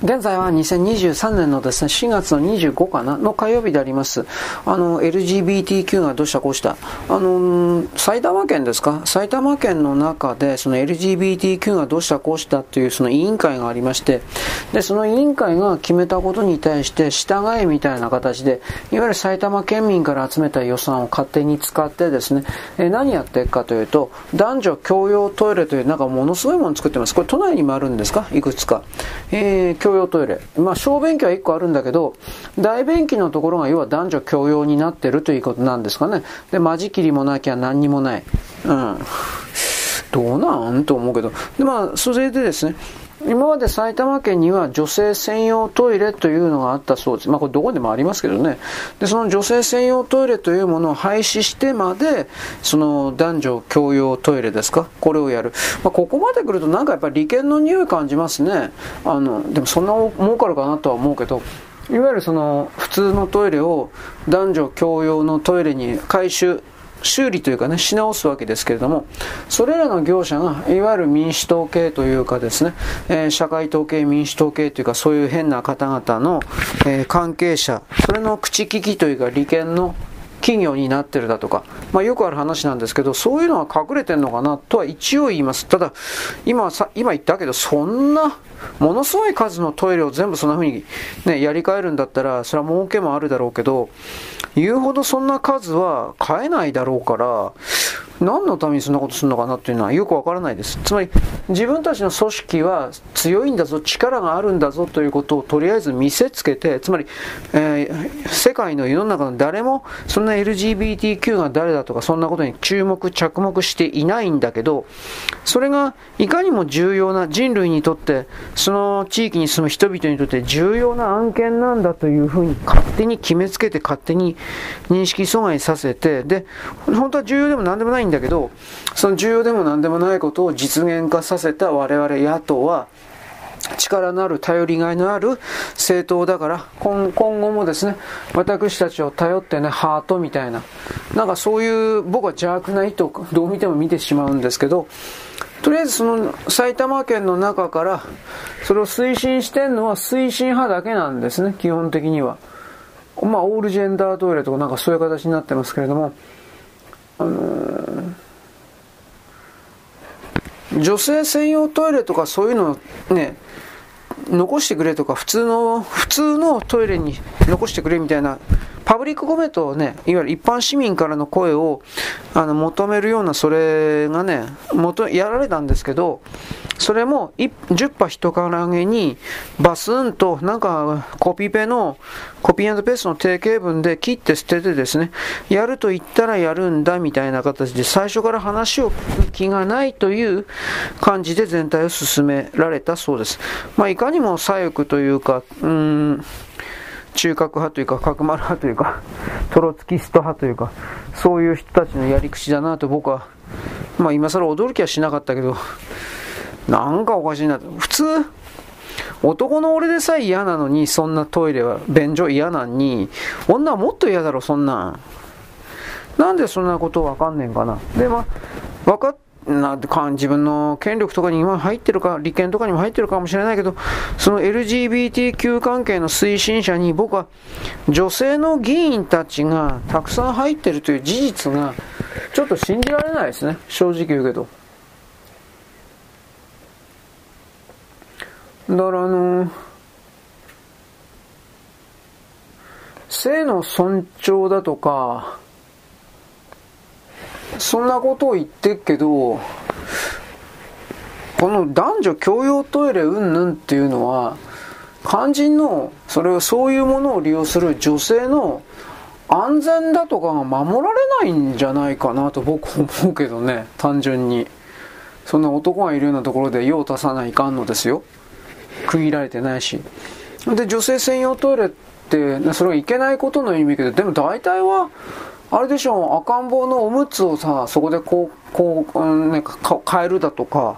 現在は2023年のですね、4月の25かなの火曜日であります。あの、LGBTQ がどうしたこうした。あの、埼玉県ですか？埼玉県の中で、その LGBTQ がどうしたこうしたっていうその委員会がありまして、で、その委員会が決めたことに対して従えみたいな形で、いわゆる埼玉県民から集めた予算を勝手に使ってですね、え何やっていくかというと、男女共用トイレというなんかものすごいもの作ってます。これ都内にもあるんですか？いくつか。えー共用トイレ。まあ、小便器は1個あるんだけど、大便器のところが要は男女共用になってるということなんですかね。で、間仕切りもなきゃ何にもない。うん。どうなん？と思うけど。で、まあ、それでですね、今まで埼玉県には女性専用トイレというのがあったそうです。まあこれどこでもありますけどね。で、その女性専用トイレというものを廃止してまで、その男女共用トイレですか？これをやる。まあここまで来るとなんかやっぱり利権の匂い感じますね。あの、でもそんな儲かるかなとは思うけど、いわゆるその普通のトイレを男女共用のトイレに回収修理というかね、し直すわけですけれども、それらの業者が、いわゆる民主党系というかですね、えー、社会統計民主党系というか、そういう変な方々の、えー、関係者、それの口利きというか、利権の企業になってるだとか、まあ、よくある話なんですけど、そういうのは隠れてるのかなとは一応言います。ただ、今さ、今言ったけど、そんな、ものすごい数のトイレを全部そんな風にね、やり替えるんだったら、それは儲けもあるだろうけど、言うほどそんな数は買えないだろうから、何のためにそんなことするのかなっていうのはよくわからないです。つまり、自分たちの組織は強いんだぞ、力があるんだぞということをとりあえず見せつけて、つまり、えー、世界の世の中の誰もそんな LGBTQ が誰だとかそんなことに注目、着目していないんだけど、それがいかにも重要な人類にとって、その地域に住む人々にとって重要な案件なんだというふうに勝手に決めつけて勝手に認識阻害させて、で、本当は重要でも何でもないんだけど、その重要でも何でもないことを実現化させた我々野党は、力のある頼りがいのある政党だから今後もですね私たちを頼ってねハートみたいななんかそういう僕は邪悪な意図どう見ても見てしまうんですけどとりあえずその埼玉県の中からそれを推進してるのは推進派だけなんですね基本的には。まあオールジェンダートイレとかなんかそういう形になってますけれども。あのー、女性専用トイレとかそういうのね、残してくれとか、普通の、普通のトイレに残してくれみたいな、パブリックコメントをね、いわゆる一般市民からの声をあの求めるような、それがね、元やられたんですけど、それも10羽人からげにバスンとなんかコピペのコピーペーストの定型文で切って捨ててですね、やると言ったらやるんだみたいな形で最初から話を聞く気がないという感じで全体を進められたそうです。まあ、いかにも左翼というか、うーん、中核派というか、角丸派というか、トロツキスト派というか、そういう人たちのやり口だなと僕は、まあ今更驚きはしなかったけど、なんかおかしいな普通、男の俺でさえ嫌なのに、そんなトイレは、便所嫌なのに、女はもっと嫌だろ、そんなん。なんでそんなことわかんねんかな。で、まあ、分かっなか自分の権力とかに今入ってるか、利権とかにも入ってるかもしれないけど、その LGBTQ 関係の推進者に僕は女性の議員たちがたくさん入ってるという事実がちょっと信じられないですね、正直言うけど。だからあの性の尊重だとか、そんなことを言ってっけど、この男女共用トイレうんぬんっていうのは、肝心の、それをそういうものを利用する女性の安全だとかが守られないんじゃないかなと僕思うけどね、単純に。そんな男がいるようなところで用を足さないかんのですよ。区切られてないし。で、女性専用トイレって、それはいけないことの意味けど、でも大体は、あれでしょ、赤ん坊のおむつをさ、そこでこう、こう、うんね、変えるだとか、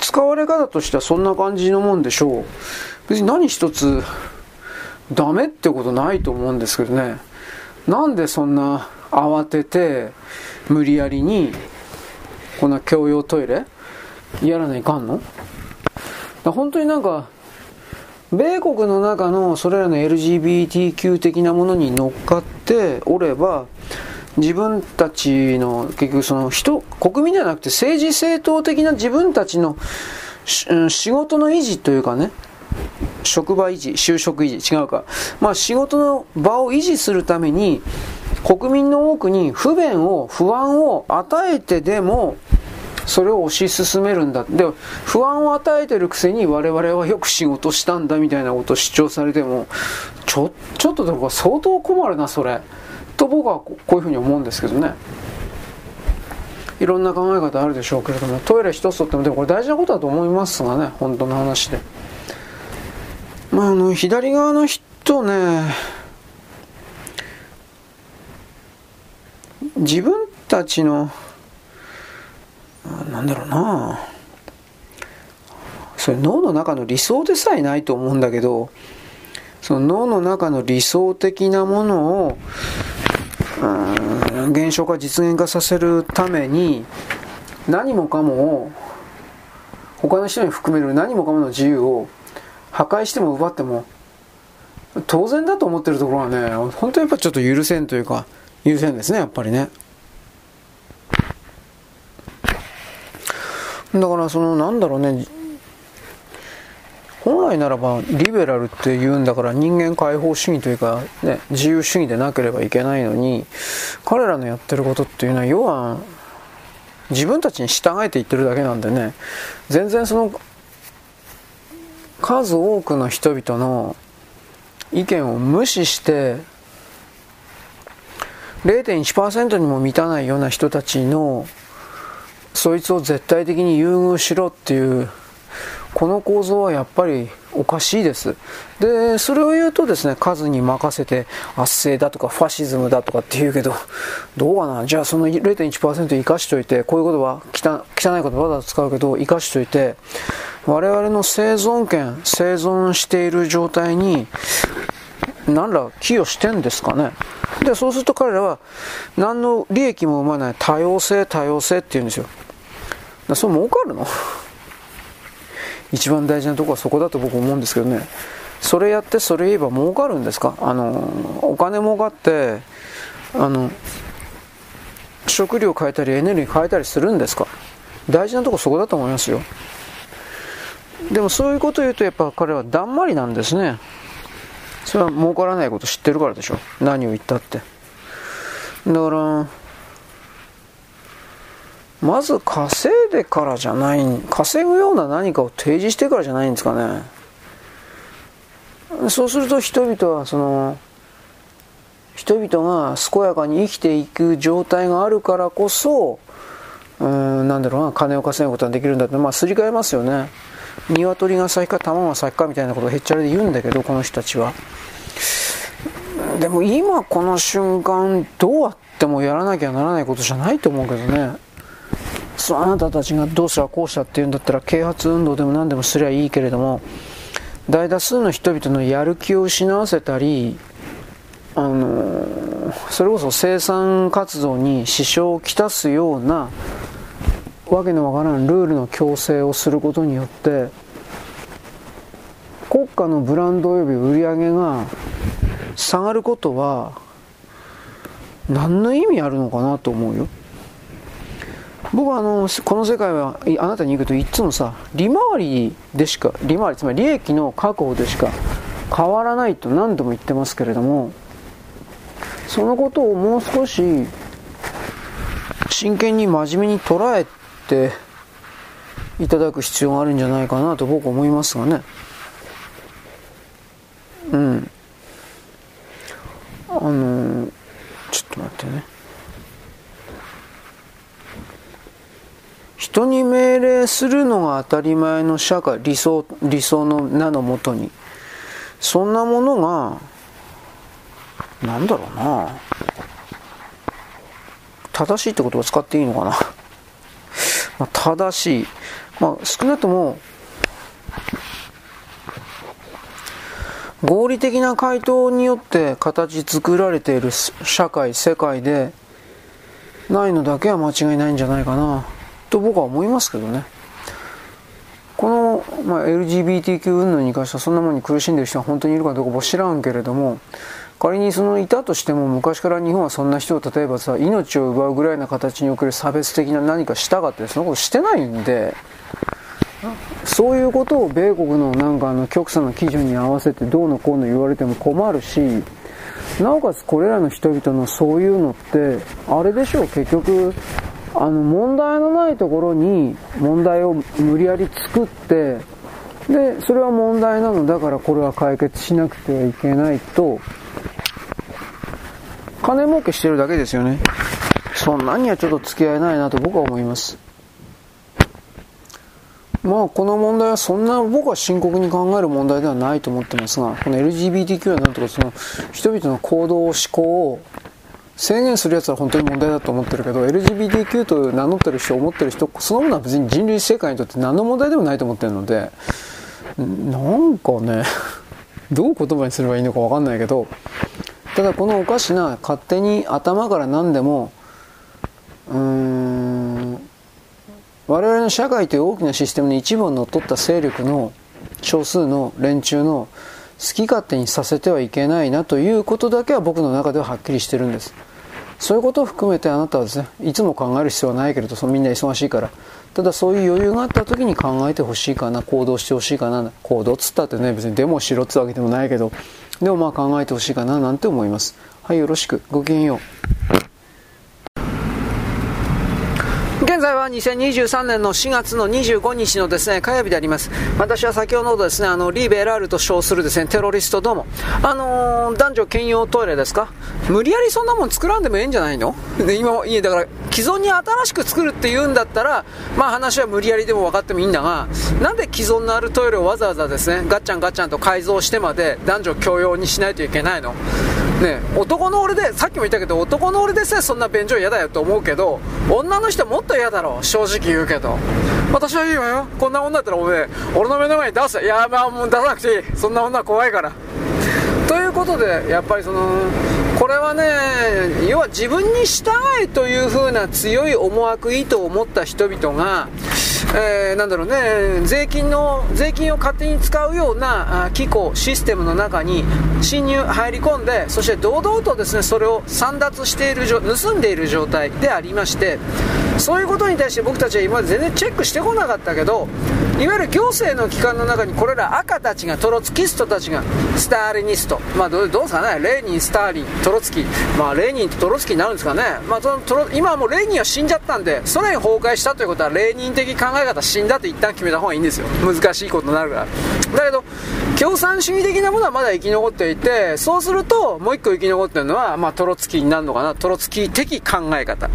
使われ方としてはそんな感じのもんでしょう。別に何一つ、ダメってことないと思うんですけどね。なんでそんな慌てて、無理やりに、こんな共用トイレやらないかんの？本当になんか、米国の中のそれらの LGBTQ 的なものに乗っかっておれば、自分たちの結局その人、国民ではなくて政治政党的な自分たちの仕事の維持というかね、職場維持、就職維持、違うか。まあ仕事の場を維持するために、国民の多くに不便を、不安を与えてでも、それを推し進めるんだ。で、不安を与えてるくせに我々はよく仕事したんだみたいなことを主張されても、ちょ、ちょっととか相当困るな、それ。と僕はこういうふうに思うんですけどね。いろんな考え方あるでしょうけれども、トイレ一つとっても、でもこれ大事なことだと思いますがね、本当の話で。まあ、あの、左側の人ね、自分たちの、なんだろうな。それ脳の中の理想でさえないと思うんだけど、その脳の中の理想的なものを、現象化実現化させるために何もかもを他の人に含める何もかもの自由を破壊しても奪っても当然だと思ってるところはね本当にやっぱちょっと許せんというか許せんですねやっぱりね。だからそのなんだろうね。本来ならばリベラルって言うんだから人間解放主義というか、ね、自由主義でなければいけないのに彼らのやってることっていうのは要は自分たちに従えていってるだけなんでね。全然その数多くの人々の意見を無視して0.1%にも満たないような人たちのそいつを絶対的に優遇しろっていうこの構造はやっぱりおかしいです。で、それを言うとですね、数に任せて圧政だとかファシズムだとかって言うけど、どうかな？じゃあその0.1%生かしといて、こういうことは汚い言葉だと使うけど、生かしといて、我々の生存権、生存している状態に、何ら寄与してんですかね？で、そうすると彼らは、何の利益も生まない多様性、多様性って言うんですよ。それ儲かるの？一番大事なとこはそこだと僕思うんですけどね。それやってそれ言えば儲かるんですか？あのお金儲かってあの食料変えたりエネルギー変えたりするんですか？大事なとこそこだと思いますよ。でもそういうこと言うとやっぱ彼はだんまりなんですね。それは儲からないこと知ってるからでしょ。何を言ったって。だからまず稼いでからじゃない、稼ぐような何かを提示してからじゃないんですかね。そうすると人々はその、人々が健やかに生きていく状態があるからこそ、うん、なんだろうな、金を稼ぐことができるんだって、まあ、すり替えますよね。鶏が先か卵が先かみたいなことをへっちゃらで言うんだけど、この人たちは。でも今この瞬間、どうあってもやらなきゃならないことじゃないと思うけどね。そうあなたたちがどうしたこうしたっていうんだったら啓発運動でも何でもすりゃいいけれども大多数の人々のやる気を失わせたりあのそれこそ生産活動に支障をきたすようなわけのわからんルールの強制をすることによって国家のブランド及び売り上げが下がることは何の意味あるのかなと思うよ。僕はあのこの世界はあなたに言うといつもさ利回りでしか利回りつまり利益の確保でしか変わらないと何度も言ってますけれどもそのことをもう少し真剣に真面目に捉えていただく必要があるんじゃないかなと僕は思いますがね。うん。あのちょっと待ってね。人に命令するのが当たり前の社会理想理想の名のもとに。そんなものがなんだろうな。正しいって言葉使っていいのかな。まあ、正しい、まあ、少なくとも合理的な回答によって形作られている社会世界でないのだけは間違いないんじゃないかな。と僕は思いますけどね。このまあ、LGBTQ 運動に関してはそんなものに苦しんでる人が本当にいるかどうか僕知らんけれども仮にそのいたとしても昔から日本はそんな人を例えばさ命を奪うぐらいな形における差別的な何かしたかってそんなことしてないんでそういうことを米国のなんかあの極左の基準に合わせてどうのこうの言われても困るしなおかつこれらの人々のそういうのってあれでしょう結局あの問題のないところに問題を無理やり作ってでそれは問題なのだからこれは解決しなくてはいけないと。金儲けしてるだけですよね。そんなにはちょっと付き合えないなと僕は思います。まあこの問題はそんな僕は深刻に考える問題ではないと思ってますがこの LGBTQ はなんとかその人々の行動思考を制限するやつは本当に問題だと思ってるけど LGBTQ と名乗ってる人思ってる人そのものは別に人類世界にとって何の問題でもないと思ってるのでなんかね どう言葉にすればいいのか分かんないけどただこのおかしな勝手に頭から何でもうーん我々の社会という大きなシステムに一部を乗っ取った勢力の少数の連中の好き勝手にさせてはいけないなということだけは僕の中でははっきりしてるんです。そういうことを含めてあなたはですねいつも考える必要はないけれどそのみんな忙しいから。ただそういう余裕があった時に考えてほしいかな行動してほしいかな行動っつったってね別にデモしろっつうわけでもないけどでもまあ考えてほしいかななんて思います。はいよろしく。ごきげんよう現在は2023年の4月の25日のですね、火曜日であります。私は先ほどですね、あの、リベラールと称するですね、テロリストども、あのー、男女兼用トイレですか？無理やりそんなもん作らんでもええんじゃないの？で、今、いえ、だから、既存に新しく作るって言うんだったら、まあ話は無理やりでも分かってもいいんだが、なんで既存のあるトイレをわざわざですね、ガッチャンガッチャンと改造してまで男女共用にしないといけないの？ね、男の俺で、さっきも言ったけど、男の俺でさえそんな便所嫌だよと思うけど、女の人もっと嫌だろう、正直言うけど。私はいいわよ。こんな女だったらおめ、俺の目の前に出す。いや、まあもう出さなくていい。そんな女怖いから。ということで、やっぱりその、これはね、要は自分に従えという風な強い思惑、意図を持った人々が、えー、なんだろうね、税金の、税金を勝手に使うような機構、システムの中に侵入、入り込んで、そして堂々とですね、それを散奪している、盗んでいる状態でありまして、そういうことに対して僕たちは今まで全然チェックしてこなかったけど、いわゆる行政の機関の中にこれら赤たちが、トロツキストたちが、スターリニスト、まあどうどうすかね、レーニン、スターリン、トロツキ、まあレーニンとトロツキになるんですかね、まあそのトロ今はもうレーニンは死んじゃったんで、ソ連崩壊したということは、レーニン的考え方死んだと一旦決めた方がいいんですよ。難しいことになるから。だけど、共産主義的なものはまだ生き残っていて、そうすると、もう一個生き残ってるのは、まあトロツキになるのかな、トロツキ的考え方。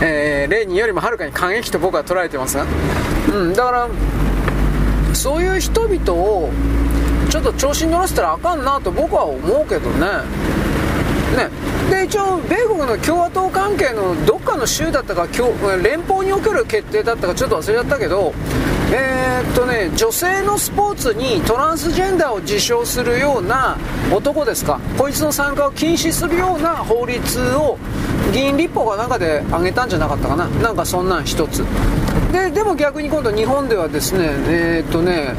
えー、レーニンよりもはるかに過激と僕は捉えてますが、うん、だからそういう人々をちょっと調子に乗らせたらあかんなと僕は思うけどね。ね。で一応米国の共和党関係のどっかの州だったか連邦における決定だったかちょっと忘れちゃったけどえー、っとね女性のスポーツにトランスジェンダーを自称するような男ですか？こいつの参加を禁止するような法律を議員立法かなんかで挙げたんじゃなかったかな？なんかそんなん一つ。ででも逆に今度日本ではですねえー、っとね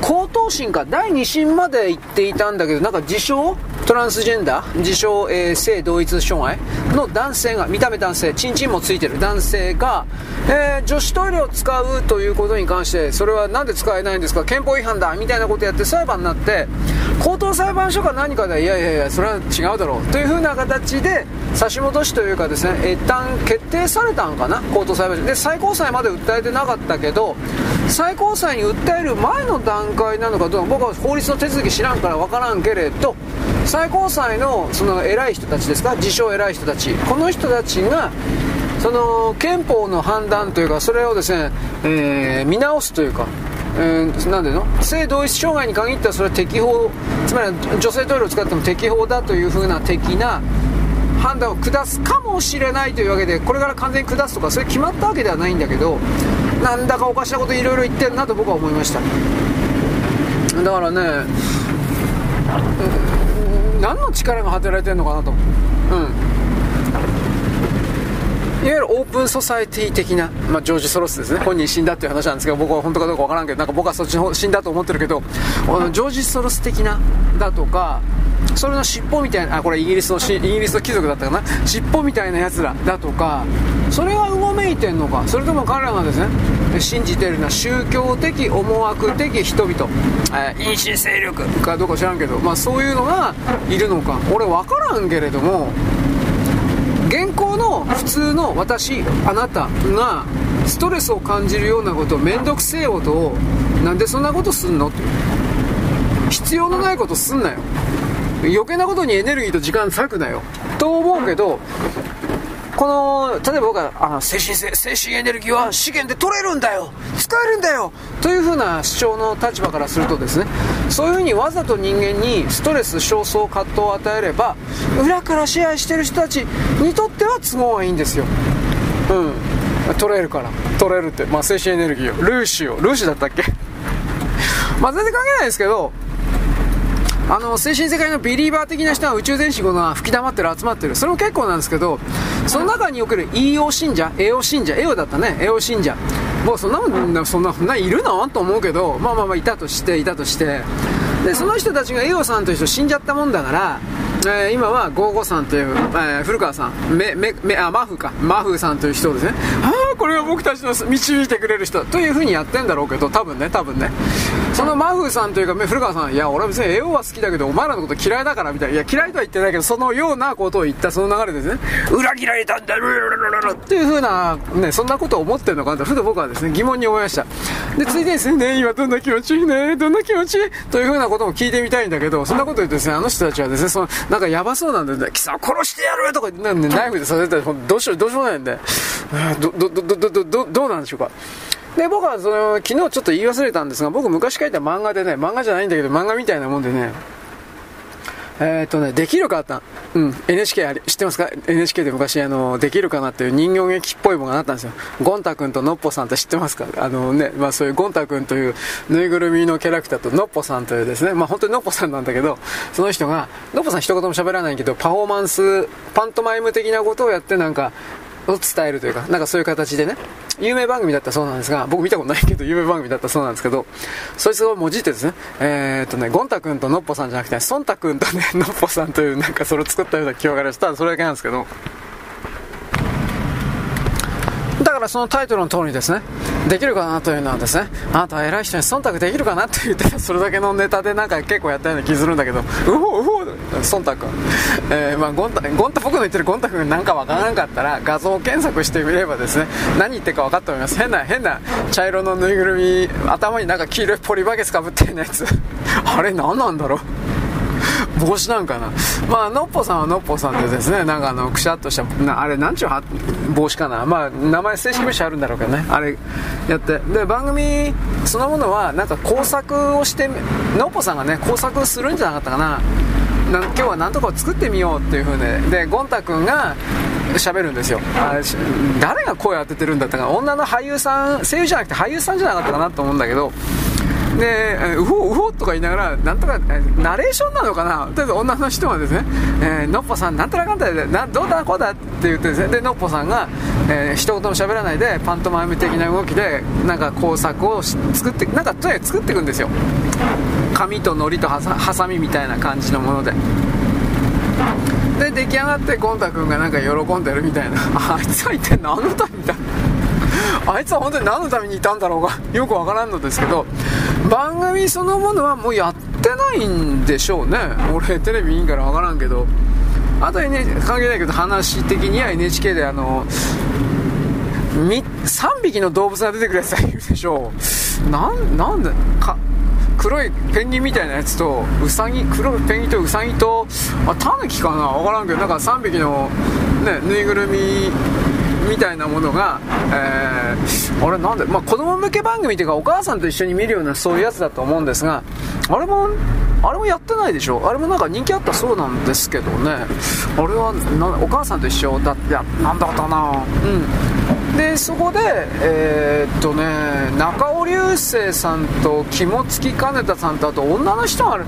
高等審か第2審まで行っていたんだけどなんか自称？トランスジェンダー自称、えー、性同一障害の男性が見た目男性チンチンもついてる男性が、えー、女子トイレを使うということに関してそれは何で使えないんですか？憲法違反だみたいなことやって裁判になって高等裁判所か何かでいやいやいやそれは違うだろうというふうな形で差し戻しというかですね一旦決定されたんかな？高等裁判所。で最高裁まで訴えてなかったけど最高裁に訴える前の段階なのかどうか僕は法律の手続き知らんから分からんけれど最高裁のその偉い人たちですか？自称偉い人たち。この人たちがその憲法の判断というかそれをですね、えー、見直すというかえー、なんでの？性同一障害に限ってはそれは適法つまり女性トイレを使っても適法だというふうな的な判断を下すかもしれないというわけでこれから完全に下すとかそれ決まったわけではないんだけどなんだかおかしなこといろいろ言ってるなと僕は思いました。だからね、何の力が働いてるのかなと。うん。いわゆるオープンソサエティ的な、まあ、ジョージ・ソロスですね本人死んだっていう話なんですけど僕は本当かどうかわからんけどなんか僕はそっちの方死んだと思ってるけどジョージ・ソロス的なだとかそれの尻尾みたいなあこれイギリスのイギリスの貴族だったかな？尻尾みたいなやつらだとかそれがうごめいてんのか？それとも彼らがですね信じてるのは宗教的思惑的人々、えー、因子勢力かどうか知らんけど、まあ、そういうのがいるのか。俺分からんけれども現行の普通の私あなたがストレスを感じるようなこと面倒くせえことをなんでそんなことすんのって必要のないことすんなよ。余計なことにエネルギーと時間割くなよ。と思うけどこの例えば僕はあの精神性精神エネルギーは資源で取れるんだよ。使えるんだよ。というふうな主張の立場からするとですねそういうふうにわざと人間にストレス焦燥葛藤を与えれば裏から支配してる人たちにとっては都合がいいんですよ。うん。取れるから。取れるって。まあ精神エネルギーを。ルーシーを。ルーシーだったっけ？まあ全然関係ないですけどあの精神世界のビリーバー的な人は宇宙全史が吹き溜まってる集まってる。それも結構なんですけどその中における EO 信者 AO 信者 AO だったね。AO 信者。もうそんなもんそんなそんないるの？と思うけどまあまあまあいたとしていたとして。でその人たちが AO さんという人死んじゃったもんだからえー、今はゴーゴさんという、えー、古川さん。めめめあマフか。マフさんという人ですね。これは僕たちの導いてくれる人というふうにやってんだろうけど多分ね多分ね。そのマフさんというか古川さんいや俺は別にエオは好きだけどお前らのこと嫌いだからみたいな。いや嫌いとは言ってないけどそのようなことを言ったその流れですね。裏切られたんだっていうふうなねそんなことを思ってるのかなと。ふと僕はですね疑問に思いました。でついでにですね今どんな気持ちいいねどんな気持ち？いいというふうなことも聞いてみたいんだけどそんなこと言ってですねあの人たちはですねそのなんかやばそうなんで、ね、貴様殺してやる！とかなんでナイフでさせたらどうしようどうしようもないんでどどどどどどどうなんでしょうか？で僕はその昨日ちょっと言い忘れたんですが僕昔書いた漫画でね漫画じゃないんだけど漫画みたいなもんでねえー、とね、できるかあった。うん、NHK あり、知ってますか ?NHK で昔、あの、できるかなっていう人形劇っぽいものがあったんですよ。ゴンタ君とノッポさんって知ってますか？あのね、まあそういうゴンタ君というぬいぐるみのキャラクターとノッポさんというですね、まあ本当にノッポさんなんだけど、その人が、ノッポさん一言も喋らないけど、パフォーマンス、パントマイム的なことをやってなんか、を伝えるというか、なんかそういう形でね、有名番組だったそうなんですが、僕見たことないけど、有名番組だったそうなんですけど、そいつをもじってですね、えー、っとね、ゴンタ君とノッポさんじゃなくて、ソンタ君とね、ノッポさんという、なんかそれを作ったような記憶がありました。それだけなんですけど、からそのタイトルの通りですね、できるかなというのはですね、あなたは偉い人に忖度できるかなと言って、それだけのネタでなんか結構やったような気するんだけど、うほうほう、忖度。えー、まあ、ゴンタ、ゴンタ、僕の言ってるゴンタ君なんかわからなかったら、画像を検索してみればですね、何言ってるか分かったと思います。変な、変な茶色のぬいぐるみ、頭になんか黄色いポリバケツかぶってるやつ。あれ何なんだろう？帽子なんかな。まあのっぽさんはのっぽさんでですねなんかあのくしゃっとしたなあれなんちゅう帽子かな。まあ名前正式名称あるんだろうけどね。あれやって。で番組そのものはなんか工作をしてのっぽさんがね工作するんじゃなかったかな。な今日は何とかを作ってみようっていう風ででゴン太君が喋るんですよ。あ誰が声当ててるんだったか女の俳優さん声優じゃなくて俳優さんじゃなかったかなと思うんだけど。で、うほううほうとか言いながら、なんとか、ナレーションなのかな？とりあえず女の人はですね、えー、のっぽさん、なんとなかんだで、などうだこうだって言ってですね、で、のっぽさんが、えー、一言も喋らないで、パントマイム的な動きで、なんか工作を作って、なんかとにかく作っていくんですよ。紙と糊とはさハサミみたいな感じのもので。で出来上がってゴン太君がなんか喜んでるみたいな あいつは一体何のためみたいな あいつは本当に何のためにいたんだろうか よくわからんのですけど番組そのものはもうやってないんでしょうね。俺テレビいいから分からんけど。あと、ね、関係ないけど話的には NHK であの3匹の動物が出てくるやつがいるでしょう。なんなんでか黒いペンギンみたいなやつとウサギ黒いペンギンとウサギとあタヌキかな？分からんけどなんか3匹の、ね、ぬいぐるみみたいなものが、えー、あれなんで、まあ、子供向け番組というかお母さんと一緒に見るようなそういうやつだと思うんですがあれもあれもやってないでしょ？あれもなんか人気あったそうなんですけどね。あれはお母さんと一緒だってやなんだったな。うん。でそこでえー、っとね中尾隆星さんと肝付金田さんとあと女の人が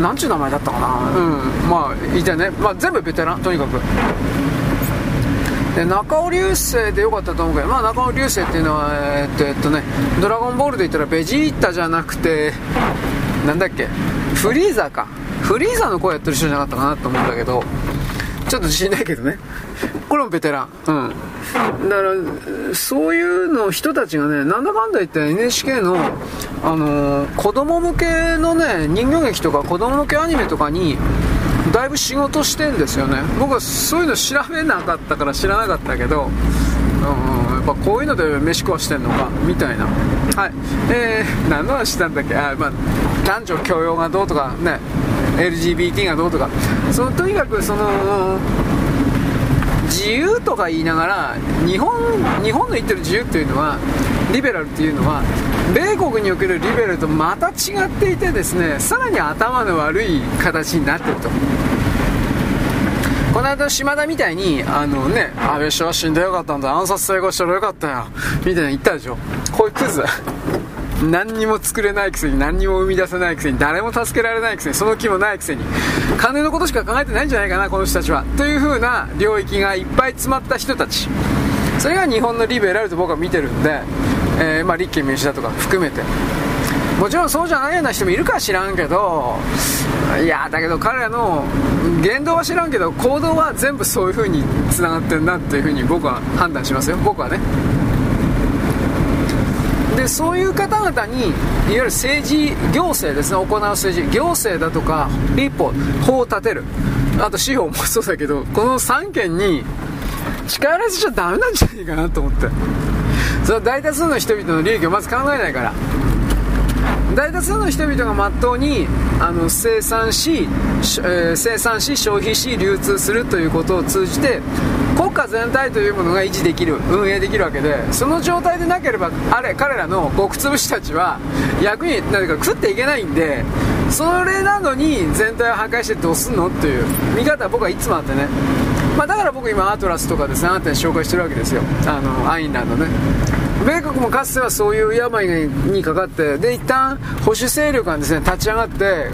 なんちゅう名前だったかな。うん。まあいてね、まあ、全部ベテランとにかく。で中尾流星でよかったと思うけど、まあ、中尾流星っていうのは、えー、っとえっとね、ドラゴンボールで言ったらベジータじゃなくてなんだっけフリーザか。フリーザの声やってる人じゃなかったかなと思うんだけどちょっと自信ないけどね。これもベテラン。うん。だからそういうの人たちがねなんだかんだ言って NHK のあのー、子供向けのね人形劇とか子供向けアニメとかにだいぶ仕事してんですよね。僕はそういうの調べなかったから知らなかったけどうん、やっぱこういうので飯食わしてんのかみたいな。はい。えー、何の話したんだっけ？あ、まあ、男女共用がどうとかね。LGBT がどうとか。そのとにかくその自由とか言いながら日本日本の言ってる自由っていうのはリベラルっていうのは米国におけるリベラルとまた違っていてですねさらに頭の悪い形になってるとこの間島田みたいにあのね安倍首相死んでよかったんだ暗殺成功したらよかったよみたいな言ったでしょ。こういうクズ。何にも作れないくせに何にも生み出せないくせに誰も助けられないくせにその気もないくせに金のことしか考えてないんじゃないかなこの人たちは。という風な領域がいっぱい詰まった人たち。それが日本のリベラルと僕は見てるんで、えー、まあ、立憲民主だとか含めてもちろんそうじゃないような人もいるか知らんけどいやだけど彼らの言動は知らんけど行動は全部そういう風につながってるなっていう風に僕は判断しますよ。僕はね。でそういう方々にいわゆる政治行政ですね。行う政治。行政だとか立法法を立てる。あと司法もそうだけどこの3件に力入れちゃダメなんじゃないかなと思って。それは大多数の人々の利益をまず考えないから。大多数の人々がまっとうにあの生産し、えー、生産し消費し流通するということを通じて国家全体というものが維持できる運営できるわけでその状態でなければあれ彼らの極潰したちは役に何か食っていけないんでそれなのに全体を破壊してどうすんのっていう見方は僕はいつもあってね。まあ、だから僕今アトラスとかですねあなたに紹介してるわけですよ。あのアインランドね。米国もかつてはそういう病にかかってで一旦保守勢力がですね立ち上がって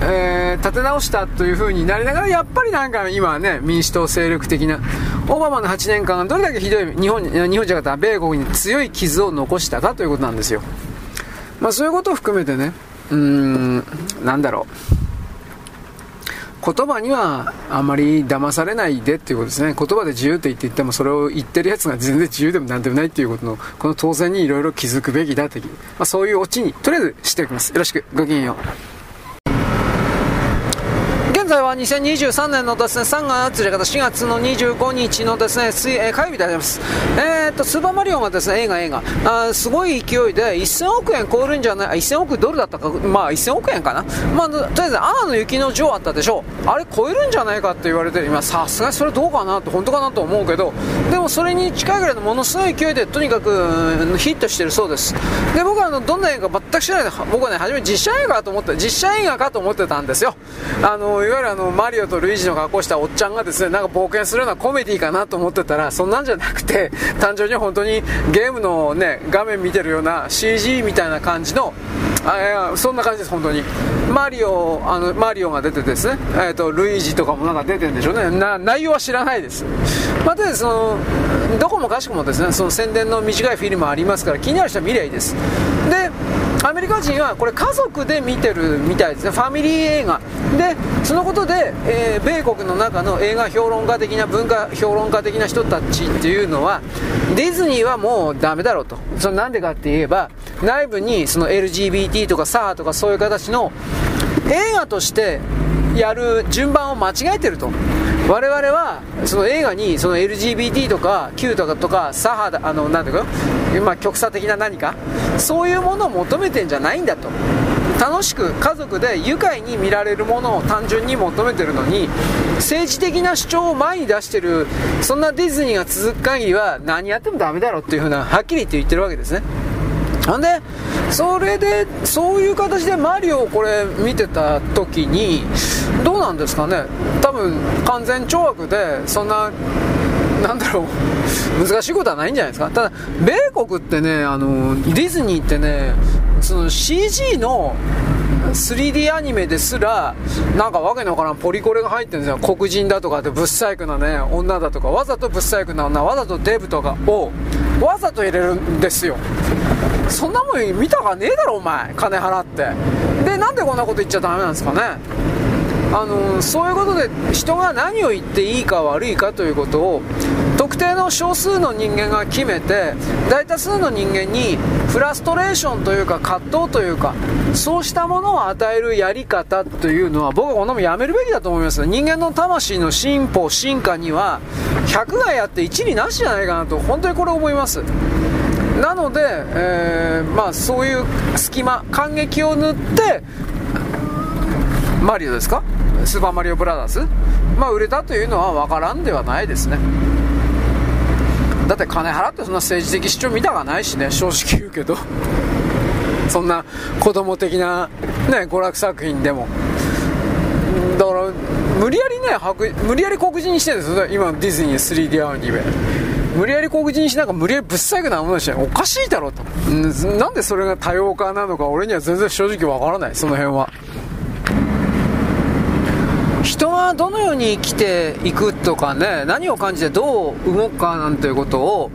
えー、立て直したという風になりながら、やっぱりなんか今はね、民主党勢力的な、オバマの8年間がどれだけひどい、日本、日本じゃなくて米国に強い傷を残したかということなんですよ。まあそういうことを含めてね、うん、なんだろう。言葉にはあまり騙されないでっていうことですね。言葉で自由って言って言っても、それを言ってるやつが全然自由でもなんでもないっていうことの、この当然にいろいろ気づくべきだという、まあ、そういうオチに、とりあえずしておきます。よろしく、ごきげんよう。現在は2023年のですね、3月4月の25日のですね、水えー、火曜日であります。えー、っと、スーパーマリオがですね、映画映画、あすごい勢いで1000億円超えるんじゃない、1000億ドルだったか、まあ1000億円かな。まあ、とりあえず、アナの雪の女王あったでしょう。あれ超えるんじゃないかって言われて、今、さすがにそれどうかなって、本当かなと思うけど、でもそれに近いぐらいのものすごい勢いで、とにかくヒットしてるそうです。で、僕はあの、どんな映画全く知らないで、僕はね、初め実写映画と思って、実写映画かと思ってたんですよ。あの、いわゆるあの、マリオとルイージの格好したおっちゃんがですね、なんか冒険するようなコメディかなと思ってたら、そんなんじゃなくて、単純に本当にゲームのね、画面見てるような CG みたいな感じの、あそんな感じです、本当に。マリオ、あの、マリオが出てですね、えっ、ー、と、ルイージとかもなんか出てるんでしょうね。な、内容は知らないです。また、その、どこもかしくもですね、その宣伝の短いフィルムありますから、気になる人は見りゃいいです。で、アメリカ人はこれ家族で見てるみたいですね、ファミリー映画。で、そのことで、えー、米国の中の映画評論家的な文化評論家的な人たちっていうのは、ディズニーはもうダメだろうと。そのなんでかって言えば、内部にその LGBT とかサーとかそういう形の映画としてやる順番を間違えてると。我々はその映画にその LGBT とか Q とかとか左派だあのなんていうか、まあ、極左的な何か？そういうものを求めてんじゃないんだと。楽しく家族で愉快に見られるものを単純に求めてるのに政治的な主張を前に出してるそんなディズニーが続く限りは何やってもダメだろっていうふうなはっきり言って言ってるわけですね。なんで、それで、そういう形でマリオをこれ見てた時に、どうなんですかね、多分完全懲悪で、そんな、なんだろう、難しいことはないんじゃないですか？ただ、米国ってね、あの、ディズニーってね、その CG の 3D アニメですらなんかわけのわからんポリコレが入ってるんですよ。黒人だとかってブッサイクなね女だとか。わざとブッサイクな女わざとデブとかをわざと入れるんですよ。そんなもん見たかねえだろお前。金払って。でなんでこんなこと言っちゃダメなんですかね。あのそういうことで人が何を言っていいか悪いかということを特定の少数の人間が決めて大多数の人間にフラストレーションというか葛藤というかそうしたものを与えるやり方というのは僕はこんなもやめるべきだと思います。人間の魂の進歩進化には100がやって1になしじゃないかなと本当にこれ思います。なので、えー、まあ、そういう隙間感激を塗ってマリオですか？スーパーマリオブラザーズ？まあ売れたというのは分からんではないですね。だって金払ってそんな政治的主張見たがないしね正直言うけど。そんな子供的なね娯楽作品でも。だから無理やりね無理やり黒人にしてるんですよ。今のディズニー 3D アニメ。無理やり黒人にしなんか無理やりぶっさいくなものにしておかしいだろと。なんでそれが多様化なのか俺には全然正直わからない。その辺は。人がどのように生きていくとかね何を感じてどう動くかなんていうことを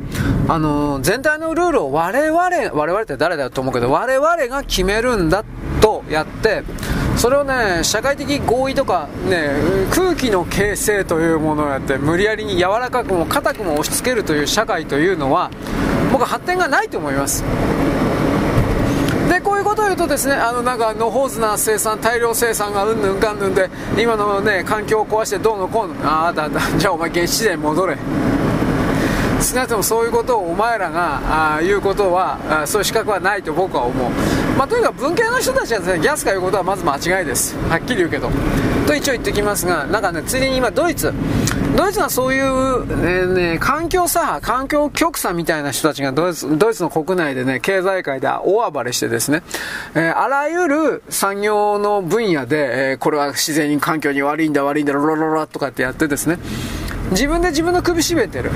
あの全体のルールを我々我々って誰だと思うけど我々が決めるんだとやってそれをね社会的合意とかね空気の形成というものをやって無理やりに柔らかくも硬くも押し付けるという社会というのは僕は発展がないと思います。でこういうことを言うとですねあのなんか野放図な生産大量生産がうんぬんかんぬんで今のね環境を壊してどうのこうのああだだじゃあお前原始で戻れ。少なくともそういうことをお前らがあ言うことはあそういう資格はないと僕は思う、まあ、とにかく文系の人たちはですねギャスが言うことはまず間違いです。はっきり言うけど。と一応言ってきますがなんかねついでに今ドイツ。ドイツはそういう、ね、ね、環境左派、環境極左みたいな人たちがドイツドイツの国内でね、経済界で大暴れしてですね、えー、あらゆる産業の分野で、えー、これは自然に環境に悪いんだ悪いんだロロロロとかってやってですね、自分で自分の首絞めてる、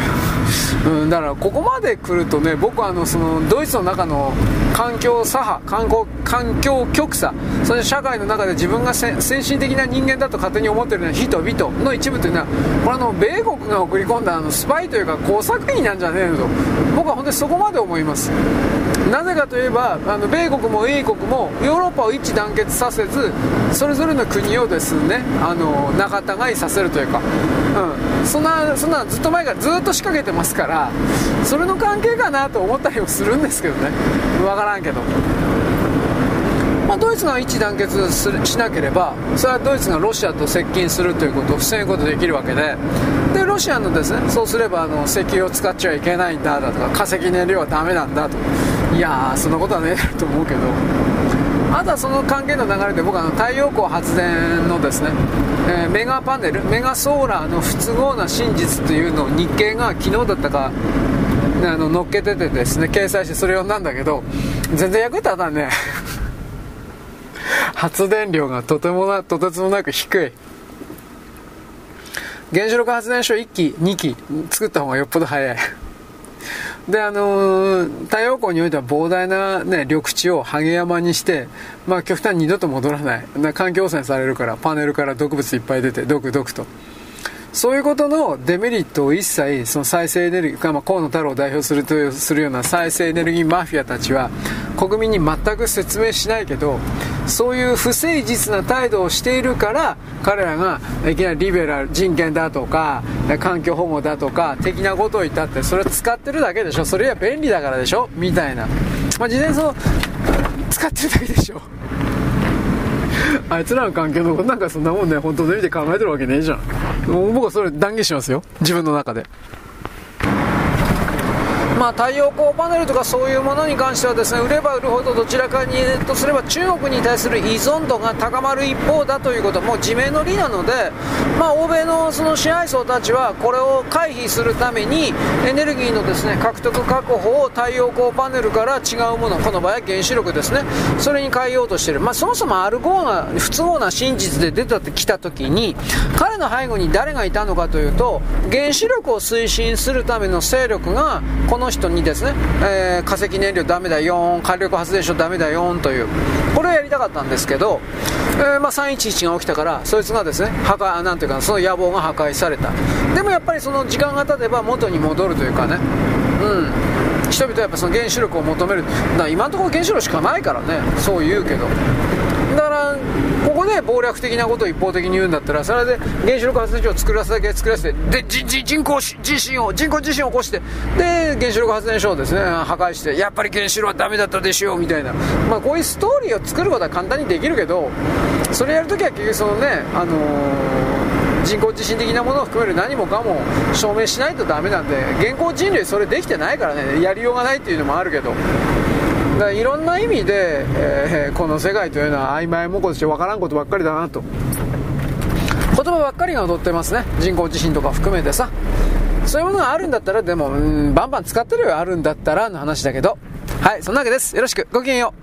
うん、だからここまで来るとね僕はあのそのドイツの中の環境左派環境環境極左それ社会の中で自分が先進的な人間だと勝手に思ってるような人々の一部というのはこれあの米国が送り込んだあのスパイというか工作員なんじゃねえのと僕は本当にそこまで思います。なぜかといえばあの米国も英国もヨーロッパを一致団結させずそれぞれの国をですねあの仲違いさせるというか、うん、そんなそんなずっと前からずっと仕掛けてますからそれの関係かなと思ったりもするんですけどね。分からんけど。まあ、ドイツが一致団結するしなければそれはドイツがロシアと接近するということを防ぐことができるわけで。でロシアのですねそうすればあの石油を使っちゃいけないんだだとか化石燃料はダメなんだと。いやーそんなことはねえと思うけど。あとはその関係の流れで僕はあの太陽光発電のですね、えー、メガパネルメガソーラーの不都合な真実というのを日経が昨日だったかあの乗っけててですね掲載してそれをなんだけど全然役立たんね。発電量がとてもなとてつもなく低い。原子力発電所1機2機作った方がよっぽど早い。であのー、太陽光においては膨大な、ね、緑地をハゲ山にして、まあ、極端に二度と戻らない。環境汚染されるからパネルから毒物いっぱい出てドクドクと。そういうことのデメリットを一切その再生エネルギー、まあ、河野太郎を代表するとするような再生エネルギーマフィアたちは国民に全く説明しないけどそういう不誠実な態度をしているから彼らがいきなりリベラル人権だとか環境保護だとか的なことを言ったってそれを使ってるだけでしょ。それは便利だからでしょ。みたいな、まあ、自然そう使ってるだけでしょ。あいつらの環境のことなんかそんなもんね。本当の意味で考えてるわけねえじゃん。僕はそれ断言しますよ。自分の中で。まあ、太陽光パネルとかそういうものに関してはですね売れば売るほどどちらかにとすれば中国に対する依存度が高まる一方だということも自明の理なので、まあ、欧米のその支配層たちはこれを回避するためにエネルギーのですね獲得確保を太陽光パネルから違うものこの場合は原子力ですねそれに変えようとしている、まあ、そもそもアルゴーが不都合な真実で出てきた時に彼の背後に誰がいたのかというと原子力を推進するための勢力がこのの人にですね、えー、化石燃料ダメだよ火力発電所ダメだよというこれをやりたかったんですけど、えー、まあ、311が起きたからそいつがですね破壊なんていうかその野望が破壊された。でもやっぱりその時間が経てば元に戻るというかねうん。人々はやっぱその原子力を求める。だ今のところ原子力しかないからねそう言うけど。だからここで暴略的なことを一方的に言うんだったらそれで原子力発電所を作らせだけ作らせてで人工地震を人工地震を起こしてで原子力発電所をですね破壊してやっぱり原子炉はダメだったでしょうみたいな、まあ、こういうストーリーを作ることは簡単にできるけどそれやるときは結局そのねあのー、人工地震的なものを含める何もかも証明しないとダメなんで現行人類それできてないからねやりようがないっていうのもあるけど。だいろんな意味で、えー、この世界というのは曖昧模倣して分からんことばっかりだなと。言葉ばっかりが踊ってますね。人工地震とか含めてさ。そういうものがあるんだったらでもうんバンバン使ってるよあるんだったらの話だけど。はいそんなわけです。よろしく。ごきげんよ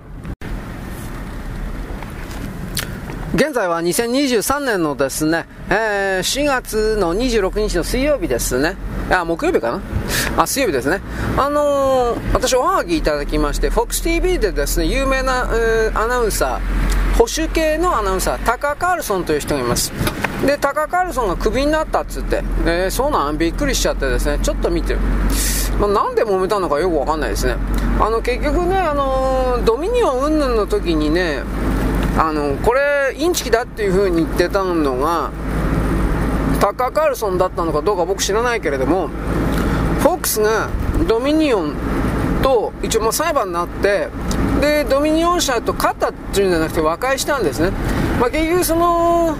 う。現在は2023年のですね、えー、4月の26日の水曜日ですね。あ、木曜日かな？あ、水曜日ですね。あのー、私おはがきいただきまして、FOXTV でですね、有名な、えー、アナウンサー、保守系のアナウンサー、タカ・カールソンという人がいます。で、タカ・カールソンがクビになったっつって、えー、そうなん？びっくりしちゃってですね、ちょっと見てる。まあ、なんで揉めたのかよくわかんないですね。あの、結局ね、あのドミニオン云々の時にね、あのこれインチキだっていう風に言ってたのがタッカー・カールソンだったのかどうか僕知らないけれどもフォックスがドミニオンと一応ま裁判になってでドミニオン社と勝ったっていうんじゃなくて和解したんですね、まあ、結局その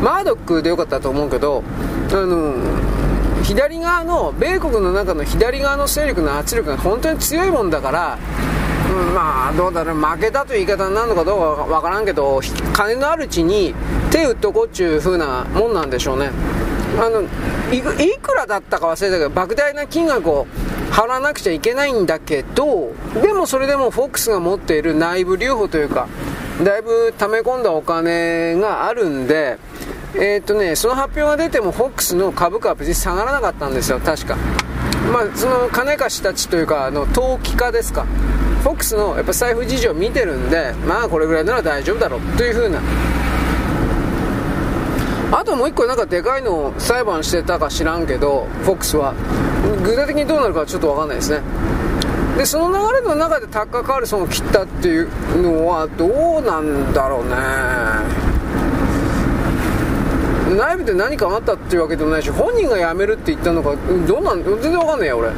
マードックでよかったと思うけどあの左側の米国の中の左側の勢力の圧力が本当に強いもんだからまあどうだろう負けたという言い方になるのかどうかわからんけど金のあるうちに手打っとこうっちゅう風なもんなんでしょうね。あのいくらだったか忘れたけど莫大な金額を払わなくちゃいけないんだけどでもそれでもフォックスが持っている内部留保というかだいぶ溜め込んだお金があるんでえー、っとねその発表が出てもフォックスの株価は別に下がらなかったんですよ確か。まあその金貸したちというかあの投機家ですか。フォックスのやっぱ財布事情を見てるんでまあこれぐらいなら大丈夫だろうというふうな。あともう一個なんかでかいのを裁判してたか知らんけどフォックスは。具体的にどうなるかちょっと分かんないですね。でその流れの中でタッカー・カールソンを切ったっていうのはどうなんだろうね。内部で何かあったっていうわけでもないし本人が辞めるって言ったのかどうなん全然わかんないや俺。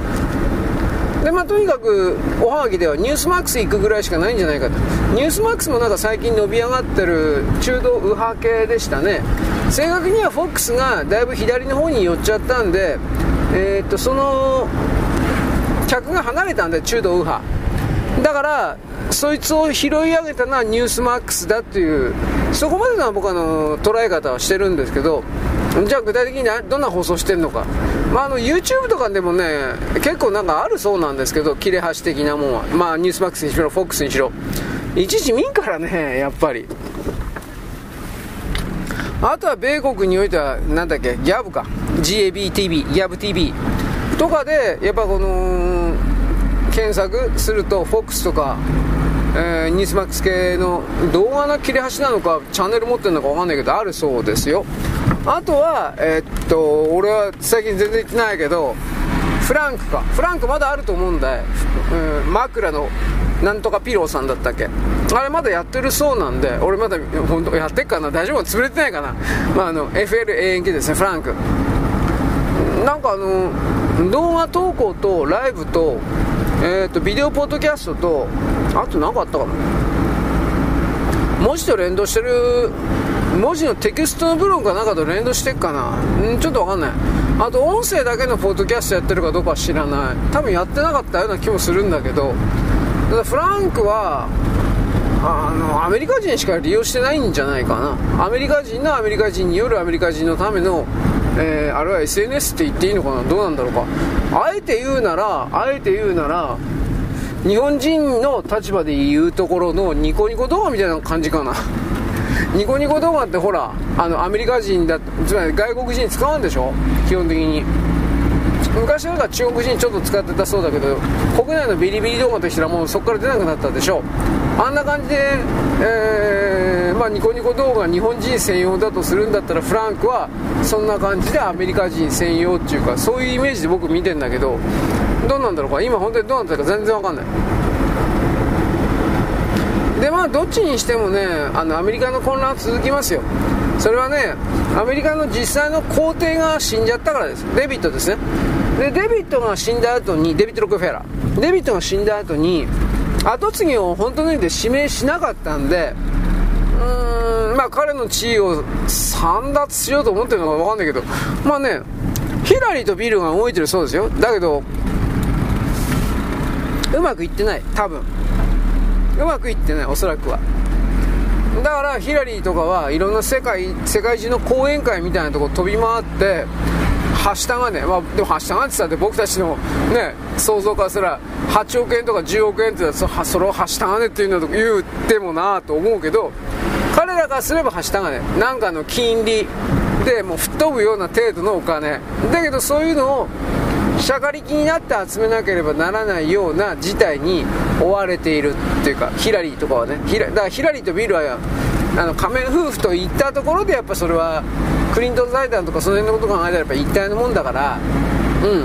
でまあ、とにかくおはがきではニュースマックス行くぐらいしかないんじゃないかと。ニュースマックスもなんか最近伸び上がってる中道右派系でしたね。正確にはフォックスがだいぶ左の方に寄っちゃったんで、えー、っとその客が離れたんで中道右派。だからそいつを拾い上げたのはニュースマックスだっていうそこまでの僕はの捉え方はしてるんですけどじゃあ具体的にどんな放送してるのか、まあ、あの YouTube とかでもね結構なんかあるそうなんですけど切れ端的なもんは。まあニュースマックスにしろ FOX にしろ。いちいち見んからねやっぱり。あとは米国においては何だっけギャブか。GABTV ギャブ TV とかでやっぱこの検索すると FOX とかえー、ニュースマックス系の動画の切れ端なのかチャンネル持ってるのか分かんないけどあるそうですよ。あとは、えー、っと、俺は最近全然行ってないけど、フランクか。フランクまだあると思うんだよ。うん、枕の、なんとかピローさんだったっけ。あれまだやってるそうなんで、俺まだ、本当やってっかな大丈夫潰れてないかなまあ、あの、FLANK ですね、フランク。なんかあの、動画投稿とライブと、えー、っと、ビデオポッドキャストと、あと何かあったかな文字と連動してる文字のテキストの部分かなんかと連動してっかな。んちょっとわかんない。あと音声だけのポッドキャストやってるかどうか知らない。多分やってなかったような気もするんだけど。ただフランクはあのアメリカ人しか利用してないんじゃないかな。アメリカ人のアメリカ人によるアメリカ人のための、えー、あるいは SNS って言っていいのかな。どうなんだろうか。あえて言うならあえて言うなら日本人の立場で言うところのニコニコ動画みたいな感じかな。ニコニコ動画ってほらあのアメリカ人だつまり外国人使うんでしょ？基本的に。昔なんか中国人ちょっと使ってたそうだけど国内のビリビリ動画としたらもうそこから出なくなったでしょ。あんな感じで、えー、まあ、ニコニコ動画日本人専用だとするんだったらフランクはそんな感じでアメリカ人専用っていうかそういうイメージで僕見てんだけどどうなんだろうか？今本当にどうなってるか全然わかんない。でまあどっちにしてもねあのアメリカの混乱は続きますよ。それはねアメリカの実際の皇帝が死んじゃったからです。デビットですね。でデビットが死んだ後にデビット・ロックフェラー。デビットが死んだ後に後継ぎを本当の意味で指名しなかったんでうーんまあ彼の地位を散奪しようと思ってるのか分かんないけどまあねヒラリーとビルが動いてるそうですよ。だけどうまくいってない。多分。うまくいってないおそらくは。だからヒラリーとかはいろんな世界世界中の講演会みたいなとこ飛び回ってはしたがね、まあ、でもはしたがってたって僕たちのね想像からすら8億円とか10億円ってそそれをはしたがねっていうのと言ってもなと思うけど彼らからすればはしたがねなんかの金利でもう吹っ飛ぶような程度のお金。だけどそういうのをしゃかりきになって集めなければならないような事態に追われているっていうかヒラリーとかはね。ヒラだからヒラリーとビルはあの仮面夫婦といったところでやっぱそれはクリントン財団とかその辺のこと考えたらやっぱ一体のもんだからう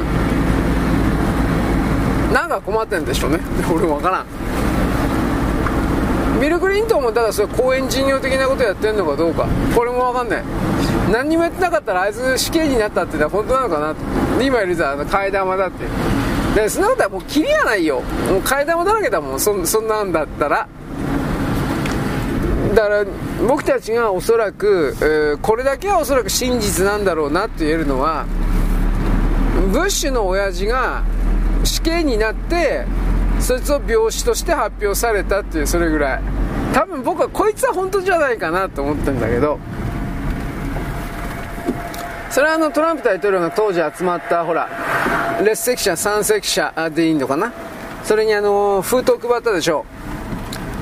ん。なんか困ってんでしょうね。俺も分からん。ビル・クリントンもただそれ公演事業的なことやってんのかどうか。これも分かんない。何にもやってなかったらあいつ死刑になったってのは本当なのかな今いるさあの替え玉だって。でそんなことはもうキリがないよ。もう替え玉だらけだもん。そそんなんだったら。だから僕たちがおそらく、えー、これだけはおそらく真実なんだろうなって言えるのはブッシュの親父が死刑になってそいつを病死として発表されたっていうそれぐらい。多分僕はこいつは本当じゃないかなと思ってるんだけど。それはあのトランプ大統領が当時集まったほら列席者参席者でいいのかな？それにあの封筒配ったでしょ。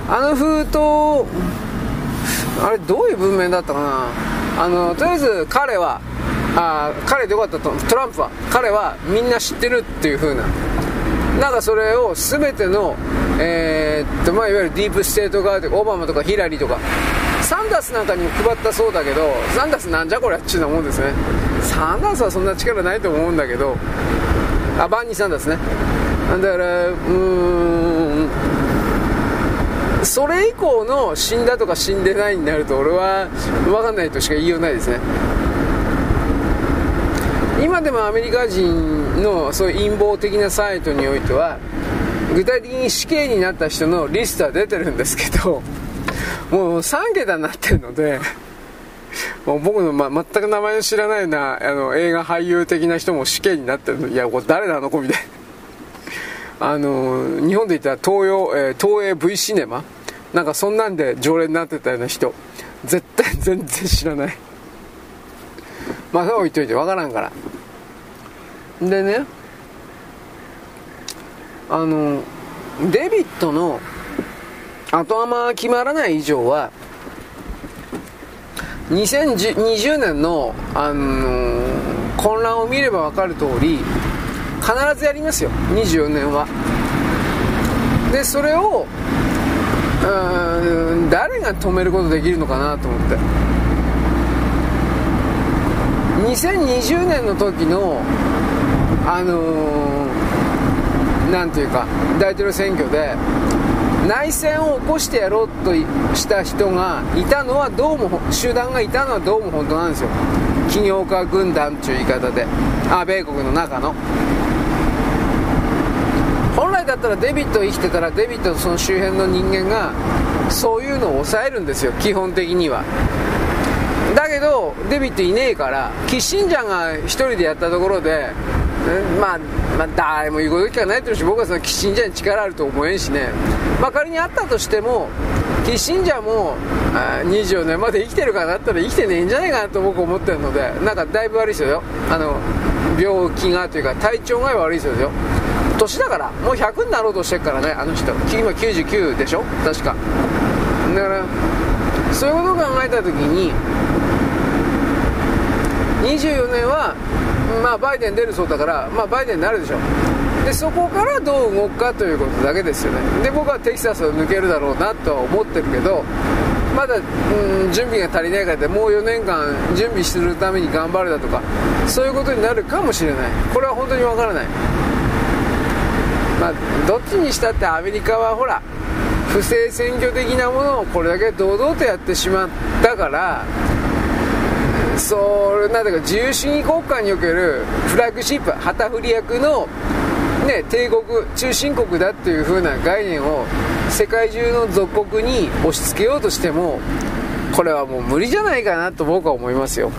あの封筒あれどういう文面だったかな？あのとりあえず彼はあ彼でよかったとトランプは。彼はみんな知ってるっていう風な。なんかそれを全ての、えー、っとまあ、いわゆるディープステート側でオバマとかヒラリーとかサンダースなんかにも配ったそうだけどサンダースなんじゃこりゃっちゅうなもんですね。サンダースはそんな力ないと思うんだけどあバンニー・サンダースね。だからうーん。それ以降の死んだとか死んでないになると俺は分かんないとしか言いようないですね。今でもアメリカ人のそういう陰謀的なサイトにおいては具体的に死刑になった人のリストは出てるんですけどもう3桁になってるのでもう僕の、ま、全く名前を知らないようなあの映画俳優的な人も死刑になってるの。いやこれ誰なのこみたいな。あの日本で言ったら東洋、えー、東映 V シネマ。なんかそんなんで常連になってたような人。絶対全然知らない。まあ置いといて分からんから。でねあのデビットの後釜決まらない以上は2020年の、あのー、混乱を見れば分かる通り必ずやりますよ24年は。でそれをうん誰が止めることできるのかなと思って。2020年の時のあのー、なんていうか大統領選挙で内戦を起こしてやろうとした人がいたのはどうも集団がいたのはどうも本当なんですよ。起業家軍団っていう言い方で。あ米国の中の。本来だったらデビット生きてたらデビットとその周辺の人間がそういうのを抑えるんですよ。基本的には。だけどデビットいねえからキッシンジャーが1人でやったところでまあ、まあ、誰も言うこと聞かないってるし僕はそのキッシンジャーに力あると思えんしね、まあ、仮にあったとしてもキッシンジャーも24年まで生きてるかなったら生きてねえんじゃないかなと僕思ってるのでなんかだいぶ悪いですよ。あの病気がというか体調が悪いですよ。年だからもう100になろうとしてるからねあの人。今99でしょ？確か。だからそういうことを考えた時に24年は、まあ、バイデン出るそうだから、まあ、バイデンになるでしょでそこからどう動くかということだけですよね。で僕はテキサスを抜けるだろうなとは思ってるけどまだ、うん、準備が足りないからでもう4年間準備するために頑張るだとかそういうことになるかもしれない。これは本当にわからない。まあどっちにしたってアメリカはほら不正選挙的なものをこれだけ堂々とやってしまったからそうなんだか自由主義国家におけるフラッグシップ旗振り役のね、帝国中心国だっていう風な概念を世界中の属国に押し付けようとしてもこれはもう無理じゃないかなと僕は思いますよ。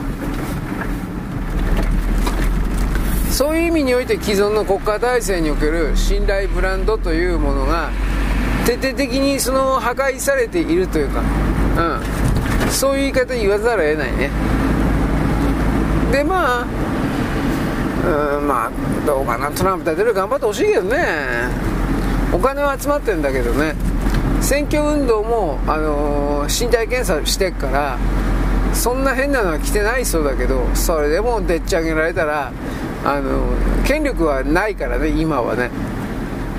そういう意味において既存の国家体制における信頼ブランドというものが徹底的にその破壊されているというか、うん、そういう言い方言わざるを得ないね。でまあうんまあどうかな。トランプ大統領頑張ってほしいけどね。お金は集まってるんだけどね。選挙運動も、あのー、身体検査してっからそんな変なのは来てないそうだけどそれでもでっち上げられたら、あのー、権力はないからね今はね。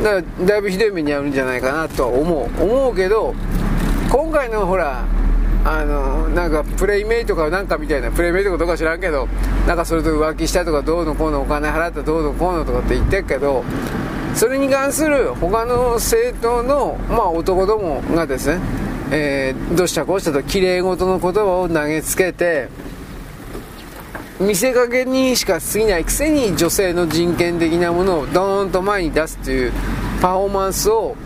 だからだいぶひどい目に遭うんじゃないかなとは思う。思うけど今回のほらあのなんかプレイメイトかなんかみたいなプレイメイトかどうか知らんけどなんかそれと浮気したとかどうのこうのお金払ったどうのこうのとかって言ってるけどそれに関する他の政党の、まあ、男どもがですね、えー、どうしたこうしたときれい事の言葉を投げつけて見せかけにしか過ぎないくせに女性の人権的なものをドーンと前に出すというパフォーマンスを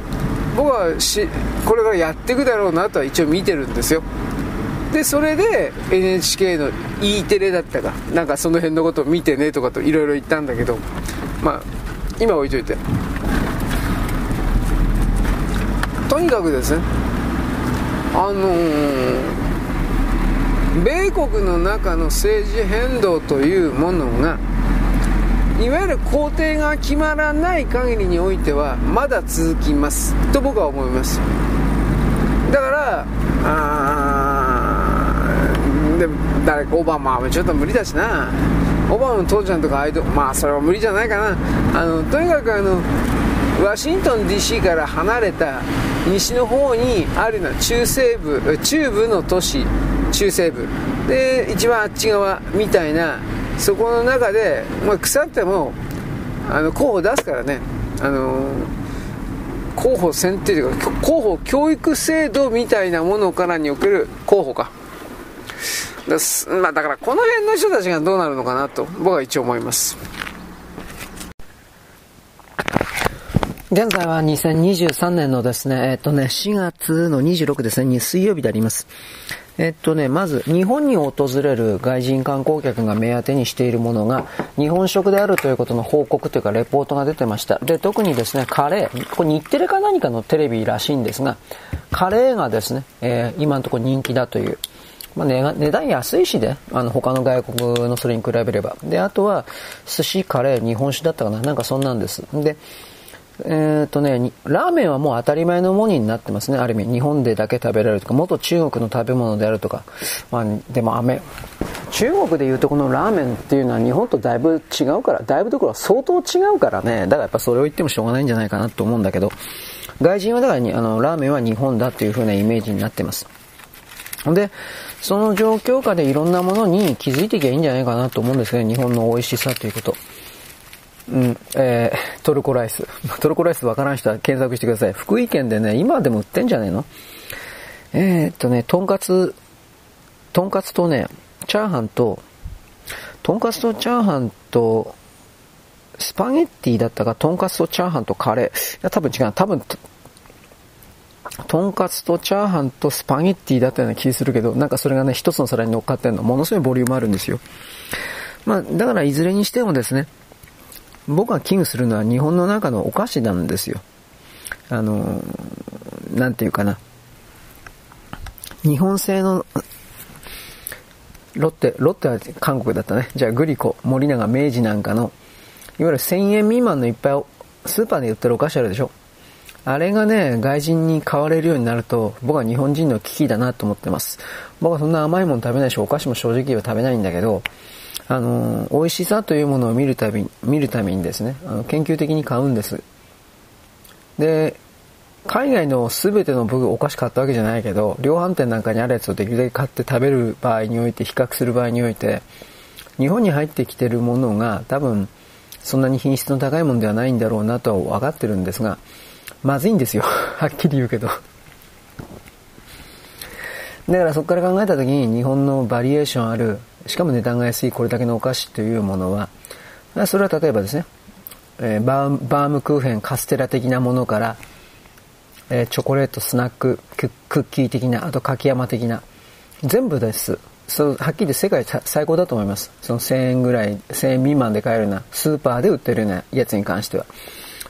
僕はしこれからやっていくだろうなとは一応見てるんですよ。でそれで NHK の E テレだったかなんかその辺のことを見てねとかといろいろ言ったんだけどまあ今置いといて。とにかくですねあのー、米国の中の政治変動というものがいわゆる工程が決まらない限りにおいてはまだ続きます。と僕は思います。だからあで誰かオバマはちょっと無理だしな。オバマの父ちゃんとかアイドまあそれは無理じゃないかな。あのとにかくあのワシントン DC から離れた西の方にあるのは中西部中部の都市中西部。で一番あっち側みたいなそこの中で、まあ、腐ってもあの候補出すからね。あの候補選定というか候補教育制度みたいなものからにおける候補か。だ,、まあ、だからこの辺の人たちがどうなるのかなと僕は一応思います。現在は2023年のですね、えっとね、4月の26ですね、水曜日であります。えっとね、まず、日本に訪れる外人観光客が目当てにしているものが、日本食であるということの報告というか、レポートが出てました。で、特にですね、カレー、これ日テレか何かのテレビらしいんですが、カレーがですね、えー、今のところ人気だという。まあ値、値段安いしで、あの、他の外国のそれに比べれば。で、あとは、寿司、カレー、日本酒だったかななんかそんなんです。で、えっ、ー、とね、ラーメンはもう当たり前のものになってますね。ある意味、日本でだけ食べられるとか、元中国の食べ物であるとか。まあ、でも飴。中国でいうとこのラーメンっていうのは日本とだいぶ違うから、だいぶどころは相当違うからね。だからやっぱそれを言ってもしょうがないんじゃないかなと思うんだけど、外人はだからに、あの、ラーメンは日本だっていう風なイメージになってます。で、その状況下でいろんなものに気づいていけばいいんじゃないかなと思うんですけど、日本の美味しさということ。うん、えー、トルコライス。トルコライスわからん人は検索してください。福井県でね、今でも売ってんじゃねえの？えー、っとね、とんかつ、とんかつとね、チャーハンと、とんかつとチャーハンと、スパゲッティだったか、とんかつとチャーハンとカレー。いや、多分違う。多分、とんかつとチャーハンとスパゲッティだったような気するけど、なんかそれがね、一つの皿に乗っかってんの、ものすごいボリュームあるんですよ。まあ、だからいずれにしてもですね、僕が危惧するのは日本の中のお菓子なんですよ。あの、なんていうかな。日本製の、ロッテ、ロッテは韓国だったね。じゃあグリコ、森永、明治なんかの、いわゆる1000円未満のいっぱいスーパーで売ってるお菓子あるでしょ。あれがね、外人に買われるようになると、僕は日本人の危機だなと思ってます。僕はそんな甘いもの食べないし、お菓子も正直は食べないんだけど、あの、美味しさというものを見るたび、見るためにですね、あの研究的に買うんです。で、海外の全ての僕お菓子買ったわけじゃないけど、量販店なんかにあるやつをできるだけ買って食べる場合において、比較する場合において、日本に入ってきてるものが多分そんなに品質の高いものではないんだろうなとは分かってるんですが、まずいんですよ。はっきり言うけど。だからそこから考えた時に日本のバリエーションある、しかも値段が安いこれだけのお菓子というものは、それは例えばですね、えー、バームクーヘン、カステラ的なものから、えー、チョコレート、スナック、クッキー的な、あと柿山的な、全部です。そうはっきり言世界最高だと思います。その1000円ぐらい、1000円未満で買えるな、スーパーで売ってるようなやつに関しては。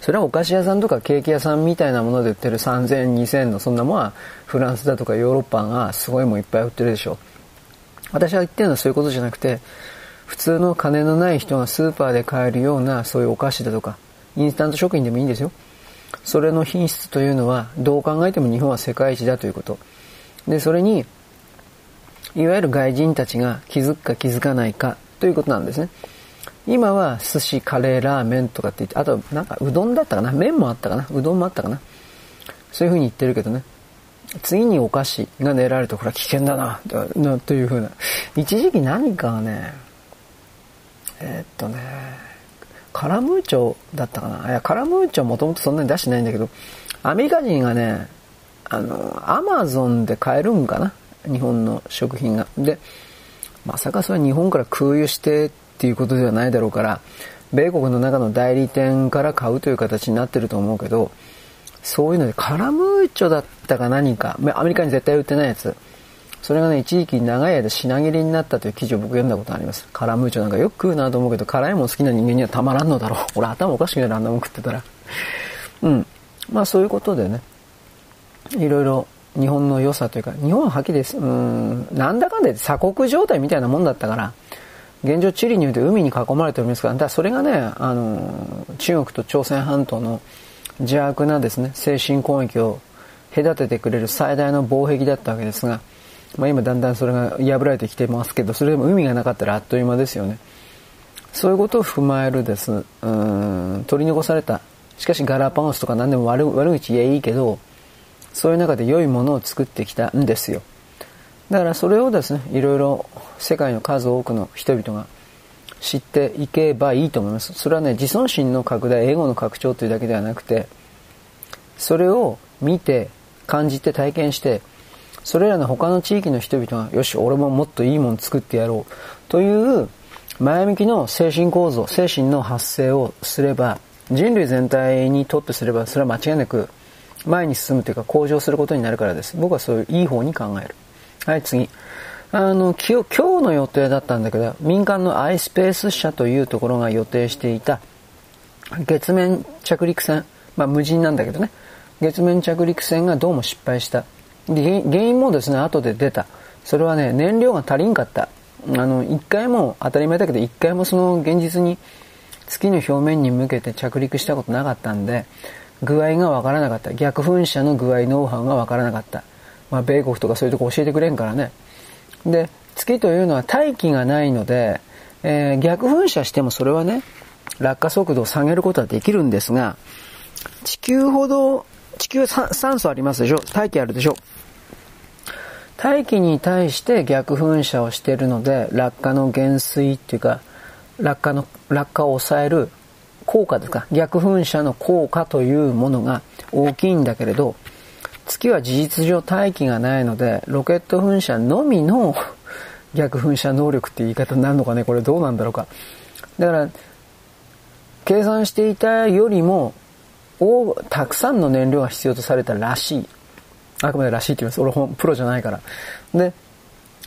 それはお菓子屋さんとかケーキ屋さんみたいなもので売ってる3000円、2000円のそんなものはフランスだとかヨーロッパがすごいもんいっぱい売ってるでしょう。私が言ってるのはそういうことじゃなくて、普通の金のない人がスーパーで買えるようなそういうお菓子だとか、インスタント食品でもいいんですよ。それの品質というのはどう考えても日本は世界一だということ。で、それにいわゆる外人たちが気づくか気づかないかということなんですね。今は寿司、カレー、ラーメンとかって言って、あとなんかうどんだったかな？麺もあったかな？うどんもあったかな？そういうふうに言ってるけどね。次にお菓子が狙われると、これは危険だな、なというふうな。一時期何かね、えー、っとね、カラムーチョだったかな。いや、カラムーチョもともとそんなに出してないんだけど、アメリカ人がね、あの、アマゾンで買えるんかな日本の食品が。で、まさかそれ日本から空輸してっていうことではないだろうから、米国の中の代理店から買うという形になってると思うけど、そういうのでカラムーチョだったか何か、アメリカに絶対売ってないやつ。それがね、一時期長い間品切れになったという記事を僕読んだことあります。カラムーチョなんかよく食うなと思うけど、辛いもん好きな人間にはたまらんのだろう。俺頭おかしくなるあんなもん食ってたら。うん。まあそういうことでね、いろいろ日本の良さというか、日本ははっきりです。うん、なんだかんだ鎖国状態みたいなもんだったから、現状チリにおいて海に囲まれておりますから、だからそれがね、あの、中国と朝鮮半島の邪悪なですね、精神攻撃を隔ててくれる最大の防壁だったわけですが、まあ、今だんだんそれが破られてきてますけど、それでも海がなかったらあっという間ですよね。そういうことを踏まえるです。うん、取り残された。しかしガラパゴスとか何でも悪悪口言えいいけど、そういう中で良いものを作ってきたんですよ。だからそれをですね、いろいろ世界の数多くの人々が知っていけばいいと思います。それはね、自尊心の拡大、英語の拡張というだけではなくて、それを見て、感じて体験して、それらの他の地域の人々が、よし、俺ももっといいもの作ってやろう、という前向きの精神構造、精神の発生をすれば、人類全体にとってすれば、それは間違いなく前に進むというか向上することになるからです。僕はそういういい方に考える。はい、次。あの、今日の予定だったんだけど、民間の iSpace 社というところが予定していた月面着陸船、まあ無人なんだけどね、月面着陸船がどうも失敗した。で原因もですね、後で出た。それはね、燃料が足りんかった。あの、一回も、当たり前だけど、一回もその現実に月の表面に向けて着陸したことなかったんで、具合がわからなかった。逆噴射の具合、ノウハウがわからなかった。まあ、米国とかそういうとこ教えてくれんからね。で、月というのは大気がないので、えー、逆噴射してもそれはね、落下速度を下げることはできるんですが、地球ほど、地球酸素ありますでしょ？大気あるでしょ？大気に対して逆噴射をしているので、落下の減衰っていうか、落下の、落下を抑える効果ですか？逆噴射の効果というものが大きいんだけれど、月は事実上大気がないので、ロケット噴射のみの 逆噴射能力って言い方になるのかねこれどうなんだろうか。だから、計算していたよりも、たくさんの燃料が必要とされたらしい。あくまでらしいって言います。俺プロじゃないから。で、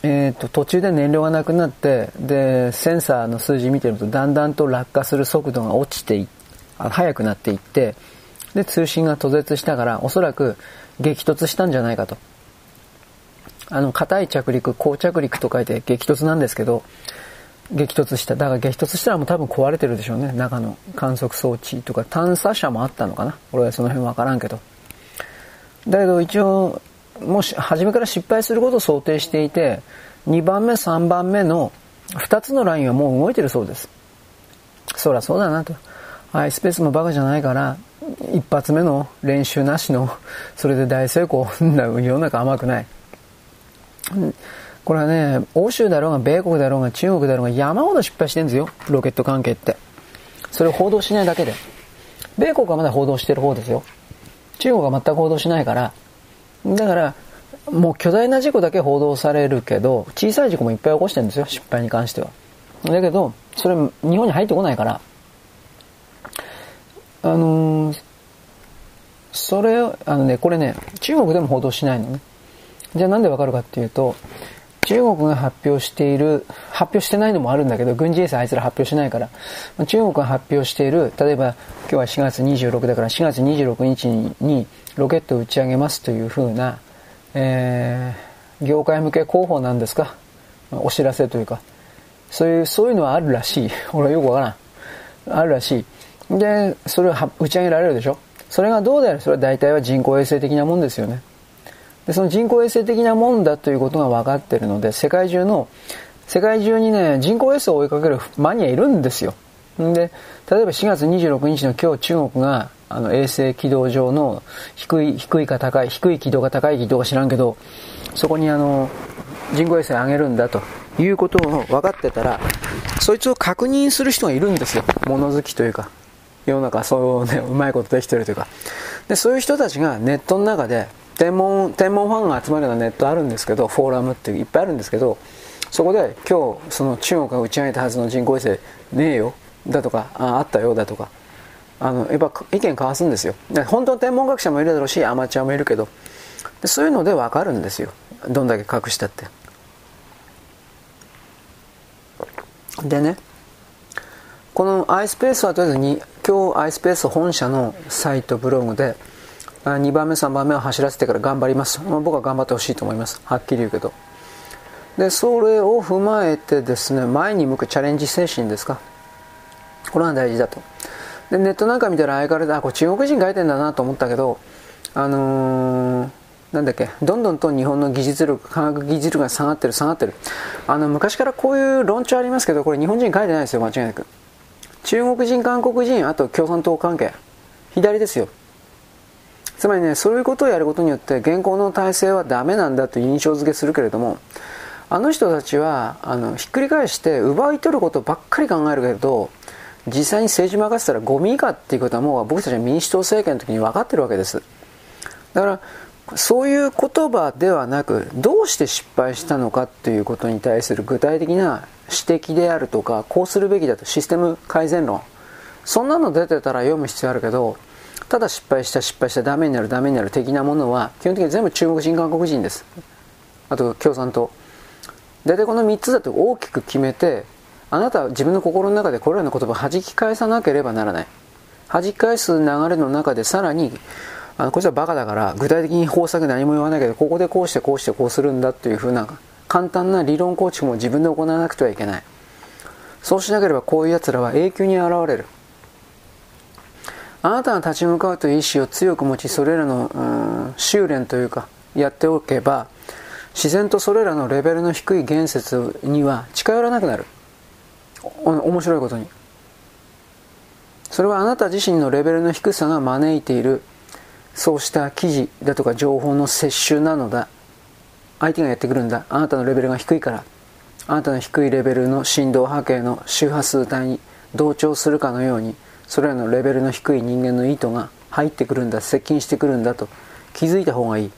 えーと、途中で燃料がなくなってでセンサーの数字見てるとだんだんと落下する速度が落ちてい速くなっていってで通信が途絶したからおそらく激突したんじゃないかと。あの硬い着陸硬着陸と書いて激突なんですけど激突した。だから激突したらもう多分壊れてるでしょうね。中の観測装置とか探査車もあったのかな。俺はその辺分からんけど。だけど一応もし初めから失敗することを想定していて2番目3番目の2つのラインはもう動いてるそうです。そりゃそうだなと。iSpace もバカじゃないから、一発目の練習なしの、それで大成功。世の中甘くない。これはね、欧州だろうが、米国だろうが、中国だろうが、山ほど失敗してるんですよ。ロケット関係って。それを報道しないだけで。米国はまだ報道してる方ですよ。中国は全く報道しないから。だから、もう巨大な事故だけ報道されるけど、小さい事故もいっぱい起こしてるんですよ。失敗に関しては。だけど、それ日本に入ってこないから、あのー、それを、あのね、これね、中国でも報道しないのね。じゃあなんでわかるかっていうと、中国が発表している、発表してないのもあるんだけど、軍事衛星あいつら発表しないから、中国が発表している、例えば今日は4月26だから4月26日にロケットを打ち上げますというふうな、えー、業界向け広報なんですか？お知らせというか、そういう、そういうのはあるらしい。俺はよくわからん。あるらしい。で、それを打ち上げられるでしょ？それがどうであれ、それは大体は人工衛星的なもんですよね。で、その人工衛星的なもんだということが分かってるので、世界中の、世界中にね、人工衛星を追いかけるマニアいるんですよ。んで、例えば4月26日の今日中国が、あの、衛星軌道上の低い、低いか高い、低い軌道が高い軌道か知らんけど、そこにあの、人工衛星上げるんだということを分かってたら、そいつを確認する人がいるんですよ。物好きというか。世の中そうね、うまいことできてるというか。で、そういう人たちがネットの中で、天文、天文ファンが集まるようなネットあるんですけど、フォーラムっていっぱいあるんですけど、そこで今日その中国が打ち上げたはずの人工衛星ねえよだとかああったよだとかあのやっぱ意見交わすんですよ。で本当の天文学者もいるだろうしアマチュアもいるけど。でそういうので分かるんですよ。どんだけ隠したって。でねこの iSpace はとりあえずに今日 iSpace 本社のサイトブログで2番目3番目を走らせてから頑張ります、まあ、僕は頑張ってほしいと思います。はっきり言うけど。でそれを踏まえてですね前に向くチャレンジ精神ですか。これは大事だと。でネットなんか見たら相変わらずあこれ中国人書いてんだなと思ったけどあのー、なんだっけどんどんと日本の技術力科学技術力が下がってる下がってる。あの昔からこういう論調ありますけどこれ日本人書いてないですよ間違いなく。中国人韓国人あと共産党関係左ですよつまりね、そういうことをやることによって、現行の体制はダメなんだと印象付けするけれども、あの人たちは、あの、ひっくり返して、奪い取ることばっかり考えるけど、実際に政治任せたらゴミ以下っていうことはもう僕たちは民主党政権の時に分かってるわけです。だから、そういう言葉ではなく、どうして失敗したのかっていうことに対する具体的な指摘であるとか、こうするべきだと、システム改善論。そんなの出てたら読む必要あるけど、ただ失敗した失敗したダメになるダメになる的なものは基本的に全部中国人韓国人です。あと共産党。大体この3つだと大きく決めてあなたは自分の心の中でこれらの言葉を弾き返さなければならない。弾き返す流れの中でさらにあのこいつはバカだから具体的に方策何も言わないけどここでこうしてこうしてこうするんだっていうふうな簡単な理論構築も自分で行わなくてはいけない。そうしなければこういう奴らは永久に現れる。あなたが立ち向かうという意志を強く持ちそれらの、うん、修練というかやっておけば自然とそれらのレベルの低い言説には近寄らなくなる。面白いことに。それはあなた自身のレベルの低さが招いているそうした記事だとか情報の摂取なのだ。相手がやってくるんだ。あなたのレベルが低いから。あなたの低いレベルの振動波形の周波数帯に同調するかのようにそれらのレベルの低い人間の意図が入ってくるんだ。接近してくるんだと。気づいた方がいい。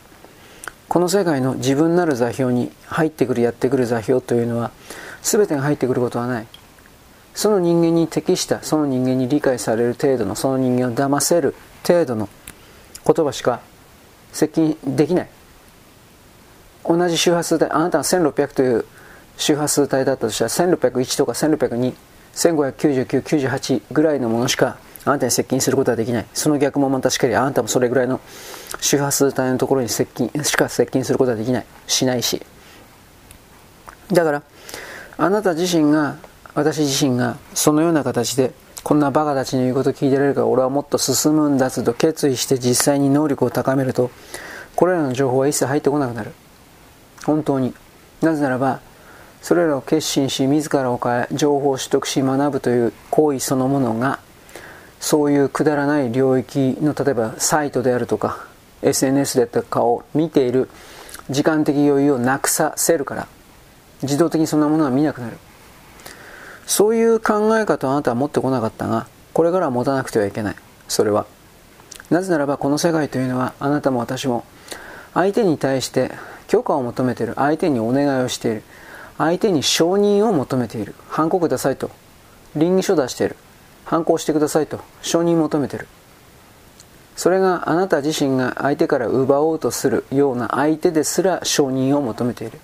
この世界の自分なる座標に入ってくるやってくる座標というのは全てが入ってくることはない。その人間に適したその人間に理解される程度のその人間を騙せる程度の言葉しか接近できない同じ周波数帯あなたが1600という周波数帯だったとしたら1601とか1602 1599、98ぐらいのものしかあなたに接近することはできない。その逆もまたしかりあなたもそれぐらいの周波数帯のところに接近しか接近することはできない。しないし。だから、あなた自身が、私自身がそのような形でこんなバカたちの言うこと聞いてられるか。ら俺はもっと進むんだつと決意して実際に能力を高めるとこれらの情報は一切入ってこなくなる。本当に。なぜならばそれらを決心し自らを変え情報を取得し学ぶという行為そのものがそういうくだらない領域の例えばサイトであるとか SNS でとかを見ている時間的余裕をなくさせるから自動的にそんなものは見なくなる。そういう考え方をあなたは持ってこなかったがこれからは持たなくてはいけない。それは。なぜならばこの世界というのはあなたも私も相手に対して許可を求めている。相手にお願いをしている。相手に承認を求めている。反抗くださいと。倫理書出している。反抗してくださいと。承認を求めている。それがあなた自身が相手から奪おうとするような相手ですら承認を求めている。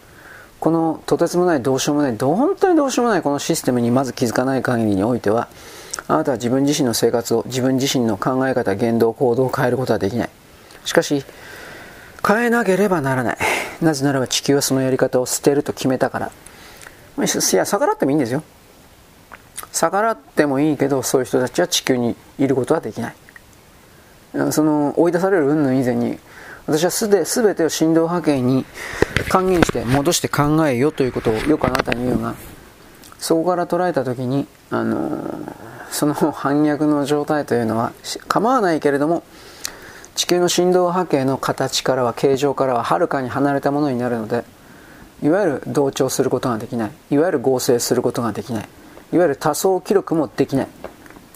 このとてつもないどうしようもない本当にどうしようもないこのシステムにまず気づかない限りにおいてはあなたは自分自身の生活を自分自身の考え方言動行動を変えることはできない。しかし変えなければならない。なぜならば地球はそのやり方を捨てると決めたから。いや逆らってもいいんですよ。逆らってもいいけどそういう人たちは地球にいることはできない。その追い出される云々以前に私はすで全てを振動波形に還元して戻して考えよということをよくあなたに言うがそこから捉えた時に、あのその反逆の状態というのは構わないけれども地球の振動波形の形からは形状からははるかに離れたものになるのでいわゆる同調することができないいわゆる合成することができないいわゆる多層記録もできない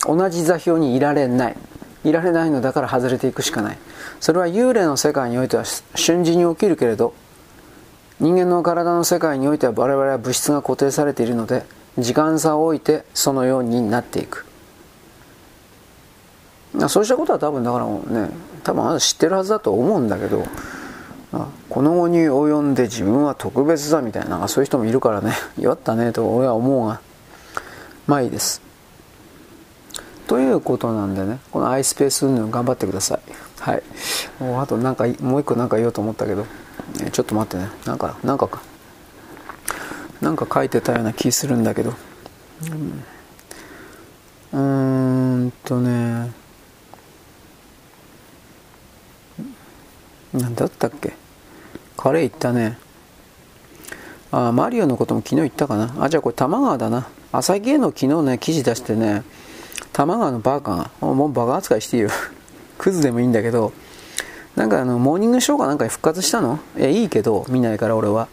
同じ座標にいられないいられないのだから外れていくしかない。それは幽霊の世界においては瞬時に起きるけれど人間の体の世界においては我々は物質が固定されているので時間差を置いてそのようになっていく。そうしたことは多分だからね多分あなた知ってるはずだと思うんだけどこの後に及んで自分は特別だみたいなそういう人もいるからね弱ったねと俺は思うがまあいいです。ということなんでねこの iSpace 運動頑張ってください。はい。もうあとなんかもう一個なんか言おうと思ったけど、えちょっと待ってね。なんかなんかか。なんか書いてたような気するんだけど。うん。んとね。何だったっけ？カレー行ったね。あマリオのことも昨日言ったかな？あじゃあこれ玉川だな。朝日への昨日ね記事出してね。玉川のバーカがもうバカ扱いしていいよ。クズでもいいんだけどなんかあのモーニングショーかなんかに復活したの？えいいけど見ないから俺は。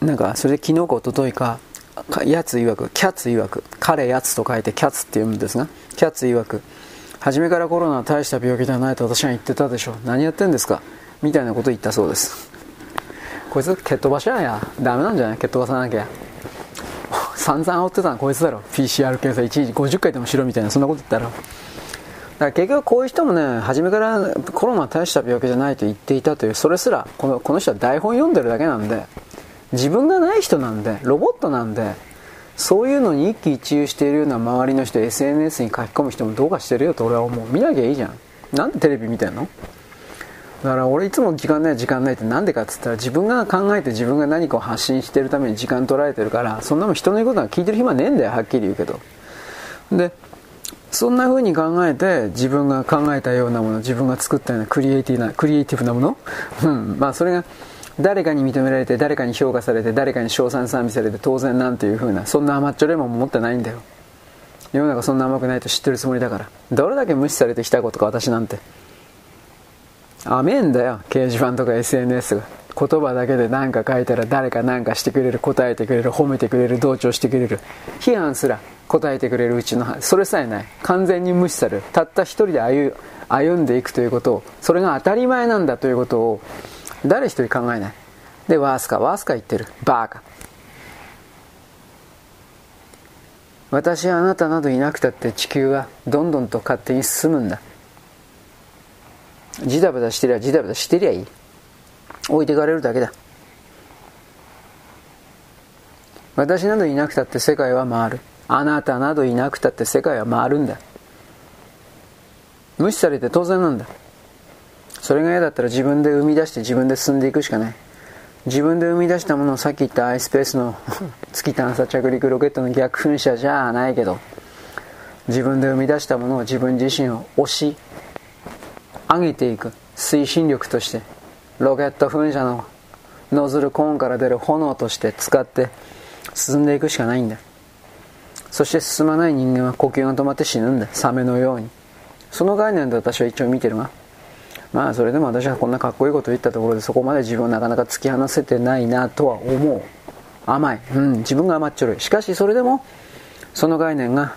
なんかそれで昨日か一昨日かやつ曰くキャッツ曰く彼やつと書いてキャッツって読むんですがキャッツ曰く初めからコロナは大した病気ではないと私は言ってたでしょ何やってんですか？みたいなこと言ったそうです。こいつ蹴っ飛ばしやんや。ダメなんじゃない？蹴っ飛ばさなきゃ。散々煽ってたのこいつだろ。PCR 検査一時50回でもしろみたいなそんなこと言ったら。から結局こういう人もね初めからコロナ大した病気じゃないと言っていたというそれすらこのこの人は台本読んでるだけなんで自分がない人なんでロボットなんでそういうのに一喜一憂しているような周りの人 SNS に書き込む人もどうかしてるよと俺は思う。見なきゃいいじゃん。なんでテレビ見てんの？だから俺いつも時間ない時間ないってなんでかっつったら自分が考えて自分が何かを発信してるために時間取られてるからそんなもん人の言うことは聞いてる暇ねえんだよはっきり言うけど。でそんな風に考えて自分が考えたようなもの自分が作ったようなクリエイティなクリエイティブなもの？うん。まあそれが誰かに認められて誰かに評価されて誰かに称賛賛美されて当然なんていう風なそんな甘っちょれも持ってないんだよ。世の中そんな甘くないと知ってるつもりだから。どれだけ無視されてきたことか私なんて。甘えんだよ掲示板とか SNS が。言葉だけで何か書いたら誰か何かしてくれる答えてくれる褒めてくれる同調してくれる。批判すら答えてくれるうちのそれさえない。完全に無視される。たった一人で歩歩んでいくということをそれが当たり前なんだということを誰一人考えない。でワースカワースカ言ってる。バーカ私はあなたなどいなくたって地球はどんどんと勝手に進むんだ。ジダバダしてりゃジダバダしてりゃいい。置いてかれるだけだ。私などいなくたって世界は回る。あなたなどいなくたって世界は回るんだ。無視されて当然なんだ。それが嫌だったら自分で生み出して自分で進んでいくしかない。自分で生み出したものをさっき言った iSpace の 月探査着陸ロケットの逆噴射じゃないけど自分で生み出したものを自分自身を押し上げていく。推進力として。ロケット噴射のノズルコーンから出る炎として使って進んでいくしかないんだ。そして進まない人間は呼吸が止まって死ぬんだ。サメのように。その概念で私は一応見てるが。まあそれでも私はこんなかっこいいこと言ったところでそこまで自分をなかなか突き放せてないなとは思う。甘い、うん、自分が甘っちょろい。しかしそれでもその概念が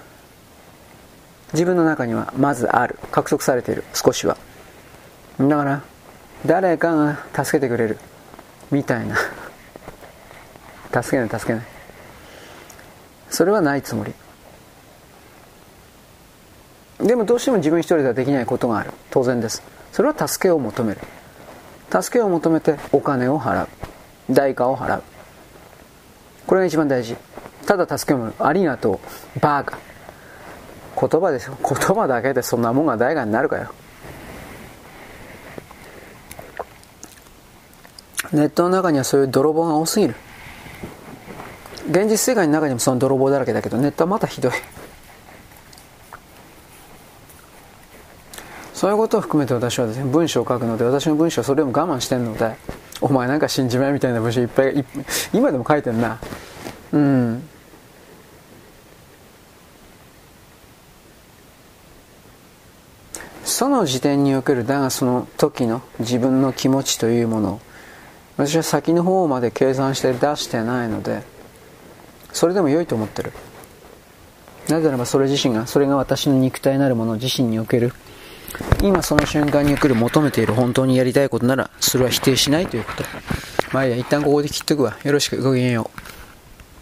自分の中にはまずある。獲得されている。少しは。だから誰かが助けてくれる。みたいな。助けない助けない。それはないつもり。でもどうしても自分一人ではできないことがある。当然です。それは助けを求める。助けを求めてお金を払う。代価を払う。これが一番大事。ただ助けをもらうありがとう。バーカ。言葉ですよ言葉だけでそんなもんが代価になるかよ。ネットの中にはそういう泥棒が多すぎる。現実世界の中にもその泥棒だらけだけどネットはまたひどい。そういうことを含めて私はですね文章を書くので私の文章それでも我慢してるのでお前なんか死んじまえみたいな文章いっぱい今でも書いてんな。うん。その時点におけるだがその時の自分の気持ちというものを私は先の方まで計算して出してないのでそれでも良いと思ってる。なぜならばそれ自身がそれが私の肉体なるもの自身における今その瞬間における求めている本当にやりたいことならそれは否定しないということ。まあいいや一旦ここで切っとくわ。よろしくごきげんよう。